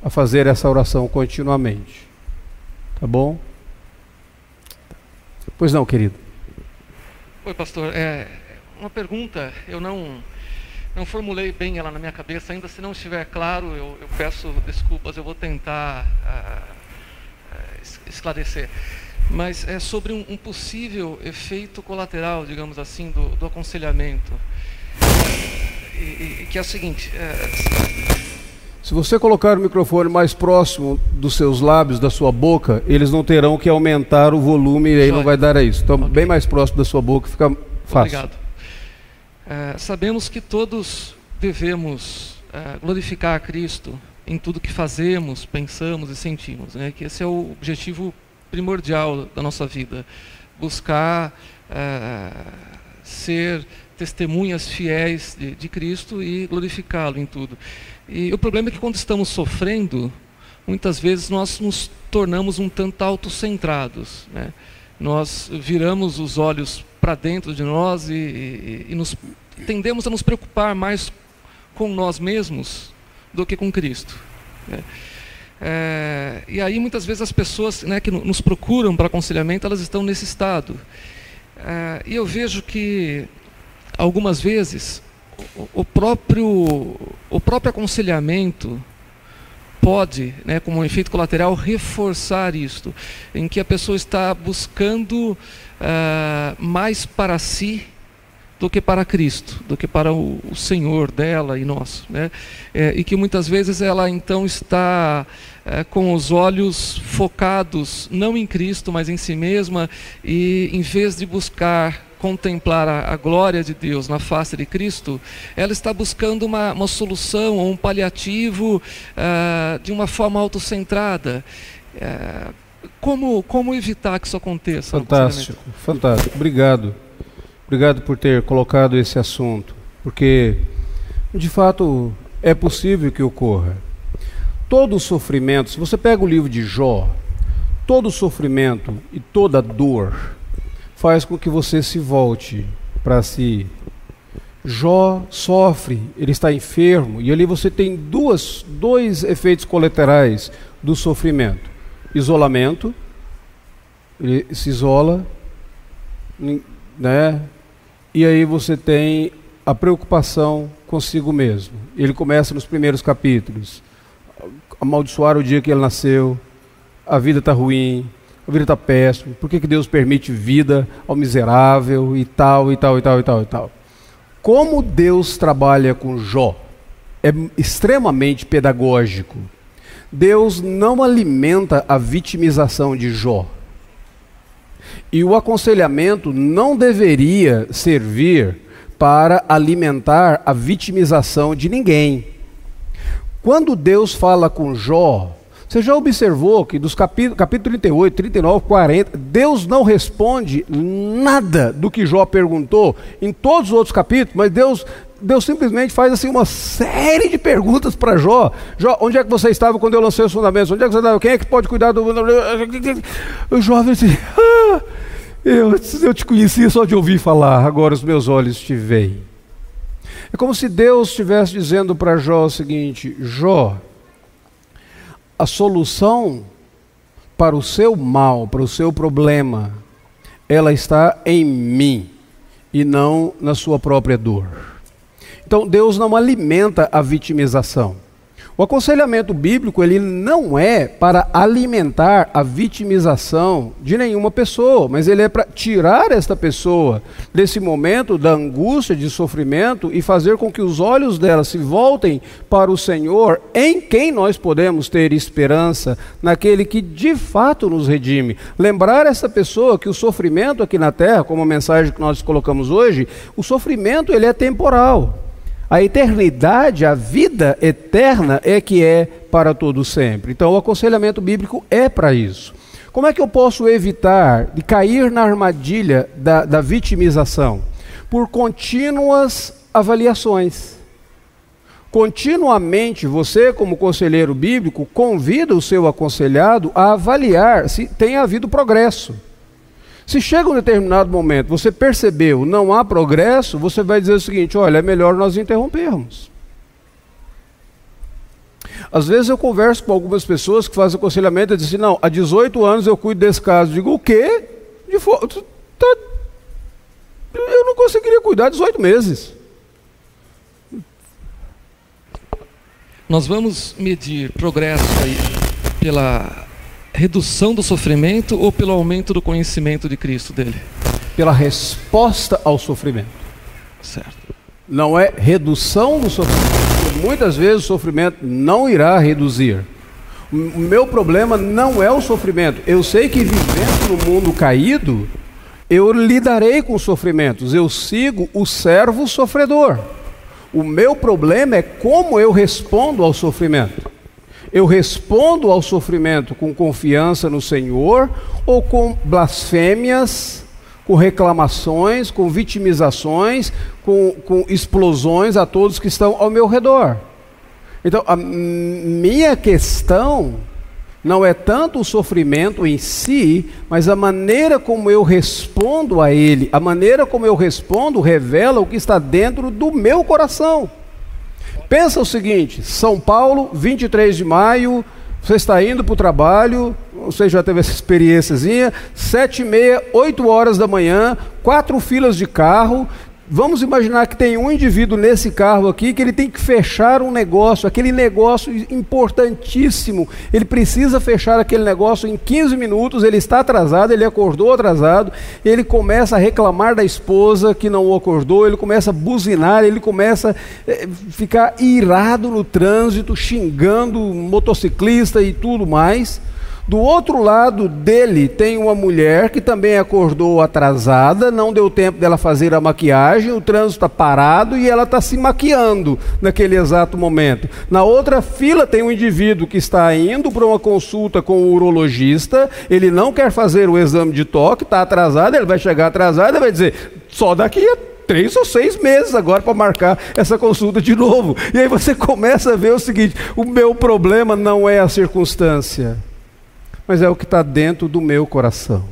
a fazer essa oração continuamente. Tá bom? Pois não, querido. Oi, pastor. É uma pergunta, eu não não formulei bem ela na minha cabeça ainda. Se não estiver claro, eu, eu peço desculpas. Eu vou tentar uh, esclarecer. Mas é sobre um, um possível efeito colateral, digamos assim, do, do aconselhamento. E, e, que é o seguinte. É... Se você colocar o microfone mais próximo dos seus lábios, da sua boca, eles não terão que aumentar o volume e aí não vai dar a isso. Então, okay. bem mais próximo da sua boca fica fácil. Obrigado. É, sabemos que todos devemos é, glorificar a Cristo em tudo que fazemos, pensamos e sentimos. Né? Que esse é o objetivo primordial da nossa vida. Buscar é, ser testemunhas fiéis de, de Cristo e glorificá-lo em tudo. E o problema é que quando estamos sofrendo, muitas vezes nós nos tornamos um tanto autocentrados. Né? Nós viramos os olhos para dentro de nós e, e, e nos, tendemos a nos preocupar mais com nós mesmos do que com Cristo. Né? É, e aí muitas vezes as pessoas né, que nos procuram para aconselhamento, elas estão nesse estado. É, e eu vejo que algumas vezes o, próprio, o próprio aconselhamento pode, né, como um efeito colateral, reforçar isto, em que a pessoa está buscando uh, mais para si do que para Cristo, do que para o, o Senhor dela e nós. Né? É, e que muitas vezes ela então está é, com os olhos focados não em Cristo, mas em si mesma, e em vez de buscar contemplar a, a glória de Deus na face de Cristo, ela está buscando uma, uma solução ou um paliativo uh, de uma forma autocentrada. Uh, como, como evitar que isso aconteça? Fantástico, fantástico. Obrigado. Obrigado por ter colocado esse assunto, porque de fato é possível que ocorra. Todo sofrimento, se você pega o livro de Jó, todo sofrimento e toda dor faz com que você se volte para si. Jó sofre, ele está enfermo, e ali você tem duas, dois efeitos colaterais do sofrimento: isolamento, ele se isola, né? E aí você tem a preocupação consigo mesmo. Ele começa nos primeiros capítulos. Amaldiçoar o dia que ele nasceu, a vida está ruim, a vida está péssima, por que, que Deus permite vida ao miserável e tal, e tal, e tal, e tal, e tal. Como Deus trabalha com Jó é extremamente pedagógico. Deus não alimenta a vitimização de Jó. E o aconselhamento não deveria servir para alimentar a vitimização de ninguém. Quando Deus fala com Jó, você já observou que dos capítulos capítulo 38, 39, 40, Deus não responde nada do que Jó perguntou em todos os outros capítulos, mas Deus, Deus simplesmente faz assim uma série de perguntas para Jó. Jó, onde é que você estava quando eu lancei os fundamentos? Onde é que você estava? Quem é que pode cuidar do. O Jó disse, <laughs> ah, eu, eu te conhecia só de ouvir falar, agora os meus olhos te veem. É como se Deus estivesse dizendo para Jó o seguinte: Jó, a solução para o seu mal, para o seu problema, ela está em mim e não na sua própria dor. Então Deus não alimenta a vitimização. O aconselhamento bíblico ele não é para alimentar a vitimização de nenhuma pessoa, mas ele é para tirar esta pessoa desse momento da angústia, de sofrimento e fazer com que os olhos dela se voltem para o Senhor, em quem nós podemos ter esperança, naquele que de fato nos redime. Lembrar essa pessoa que o sofrimento aqui na terra, como a mensagem que nós colocamos hoje, o sofrimento ele é temporal. A eternidade, a vida eterna é que é para todo sempre. Então, o aconselhamento bíblico é para isso. Como é que eu posso evitar de cair na armadilha da, da vitimização? Por contínuas avaliações. Continuamente, você, como conselheiro bíblico, convida o seu aconselhado a avaliar se tem havido progresso. Se chega um determinado momento, você percebeu, não há progresso, você vai dizer o seguinte: olha, é melhor nós interrompermos. Às vezes eu converso com algumas pessoas que fazem aconselhamento e dizem assim, não, há 18 anos eu cuido desse caso. Digo, o quê? De tá... Eu não conseguiria cuidar 18 meses. Nós vamos medir progresso aí pela redução do sofrimento ou pelo aumento do conhecimento de Cristo dele? Pela resposta ao sofrimento. Certo. Não é redução do sofrimento. Muitas vezes o sofrimento não irá reduzir. O meu problema não é o sofrimento. Eu sei que vivendo no mundo caído, eu lidarei com sofrimentos. Eu sigo o servo sofredor. O meu problema é como eu respondo ao sofrimento eu respondo ao sofrimento com confiança no Senhor ou com blasfêmias, com reclamações, com vitimizações, com, com explosões a todos que estão ao meu redor? Então, a minha questão não é tanto o sofrimento em si, mas a maneira como eu respondo a ele, a maneira como eu respondo revela o que está dentro do meu coração. Pensa o seguinte: São Paulo, 23 de maio, você está indo para o trabalho, você já teve essa experiênciazinha, sete e meia, oito horas da manhã, quatro filas de carro, Vamos imaginar que tem um indivíduo nesse carro aqui que ele tem que fechar um negócio, aquele negócio importantíssimo. Ele precisa fechar aquele negócio em 15 minutos, ele está atrasado, ele acordou atrasado, ele começa a reclamar da esposa que não o acordou, ele começa a buzinar, ele começa a eh, ficar irado no trânsito, xingando motociclista e tudo mais. Do outro lado dele tem uma mulher que também acordou atrasada, não deu tempo dela fazer a maquiagem, o trânsito está parado e ela está se maquiando naquele exato momento. Na outra fila tem um indivíduo que está indo para uma consulta com o urologista, ele não quer fazer o exame de toque, está atrasado, ele vai chegar atrasado e vai dizer, só daqui a três ou seis meses agora para marcar essa consulta de novo. E aí você começa a ver o seguinte: o meu problema não é a circunstância mas é o que está dentro do meu coração.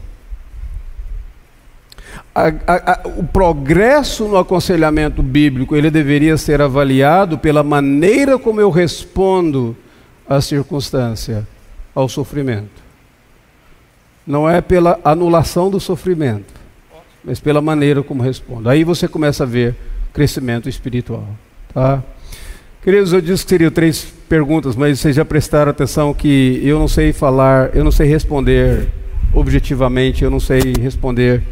A, a, a, o progresso no aconselhamento bíblico ele deveria ser avaliado pela maneira como eu respondo à circunstância, ao sofrimento. Não é pela anulação do sofrimento, mas pela maneira como respondo. Aí você começa a ver crescimento espiritual, tá? Queridos, eu disse que seriam três perguntas, mas vocês já prestaram atenção que eu não sei falar, eu não sei responder objetivamente, eu não sei responder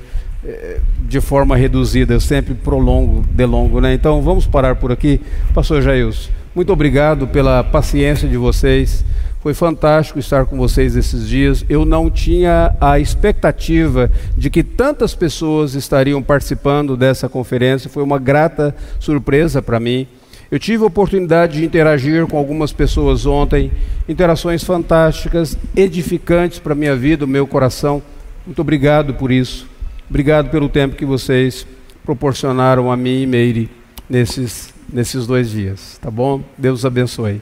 eh, de forma reduzida, eu sempre prolongo, delongo, né? Então vamos parar por aqui. Pastor Jails, muito obrigado pela paciência de vocês. Foi fantástico estar com vocês esses dias. Eu não tinha a expectativa de que tantas pessoas estariam participando dessa conferência. Foi uma grata surpresa para mim. Eu tive a oportunidade de interagir com algumas pessoas ontem, interações fantásticas, edificantes para a minha vida, o meu coração. Muito obrigado por isso. Obrigado pelo tempo que vocês proporcionaram a mim e Meire nesses, nesses dois dias. Tá bom? Deus abençoe.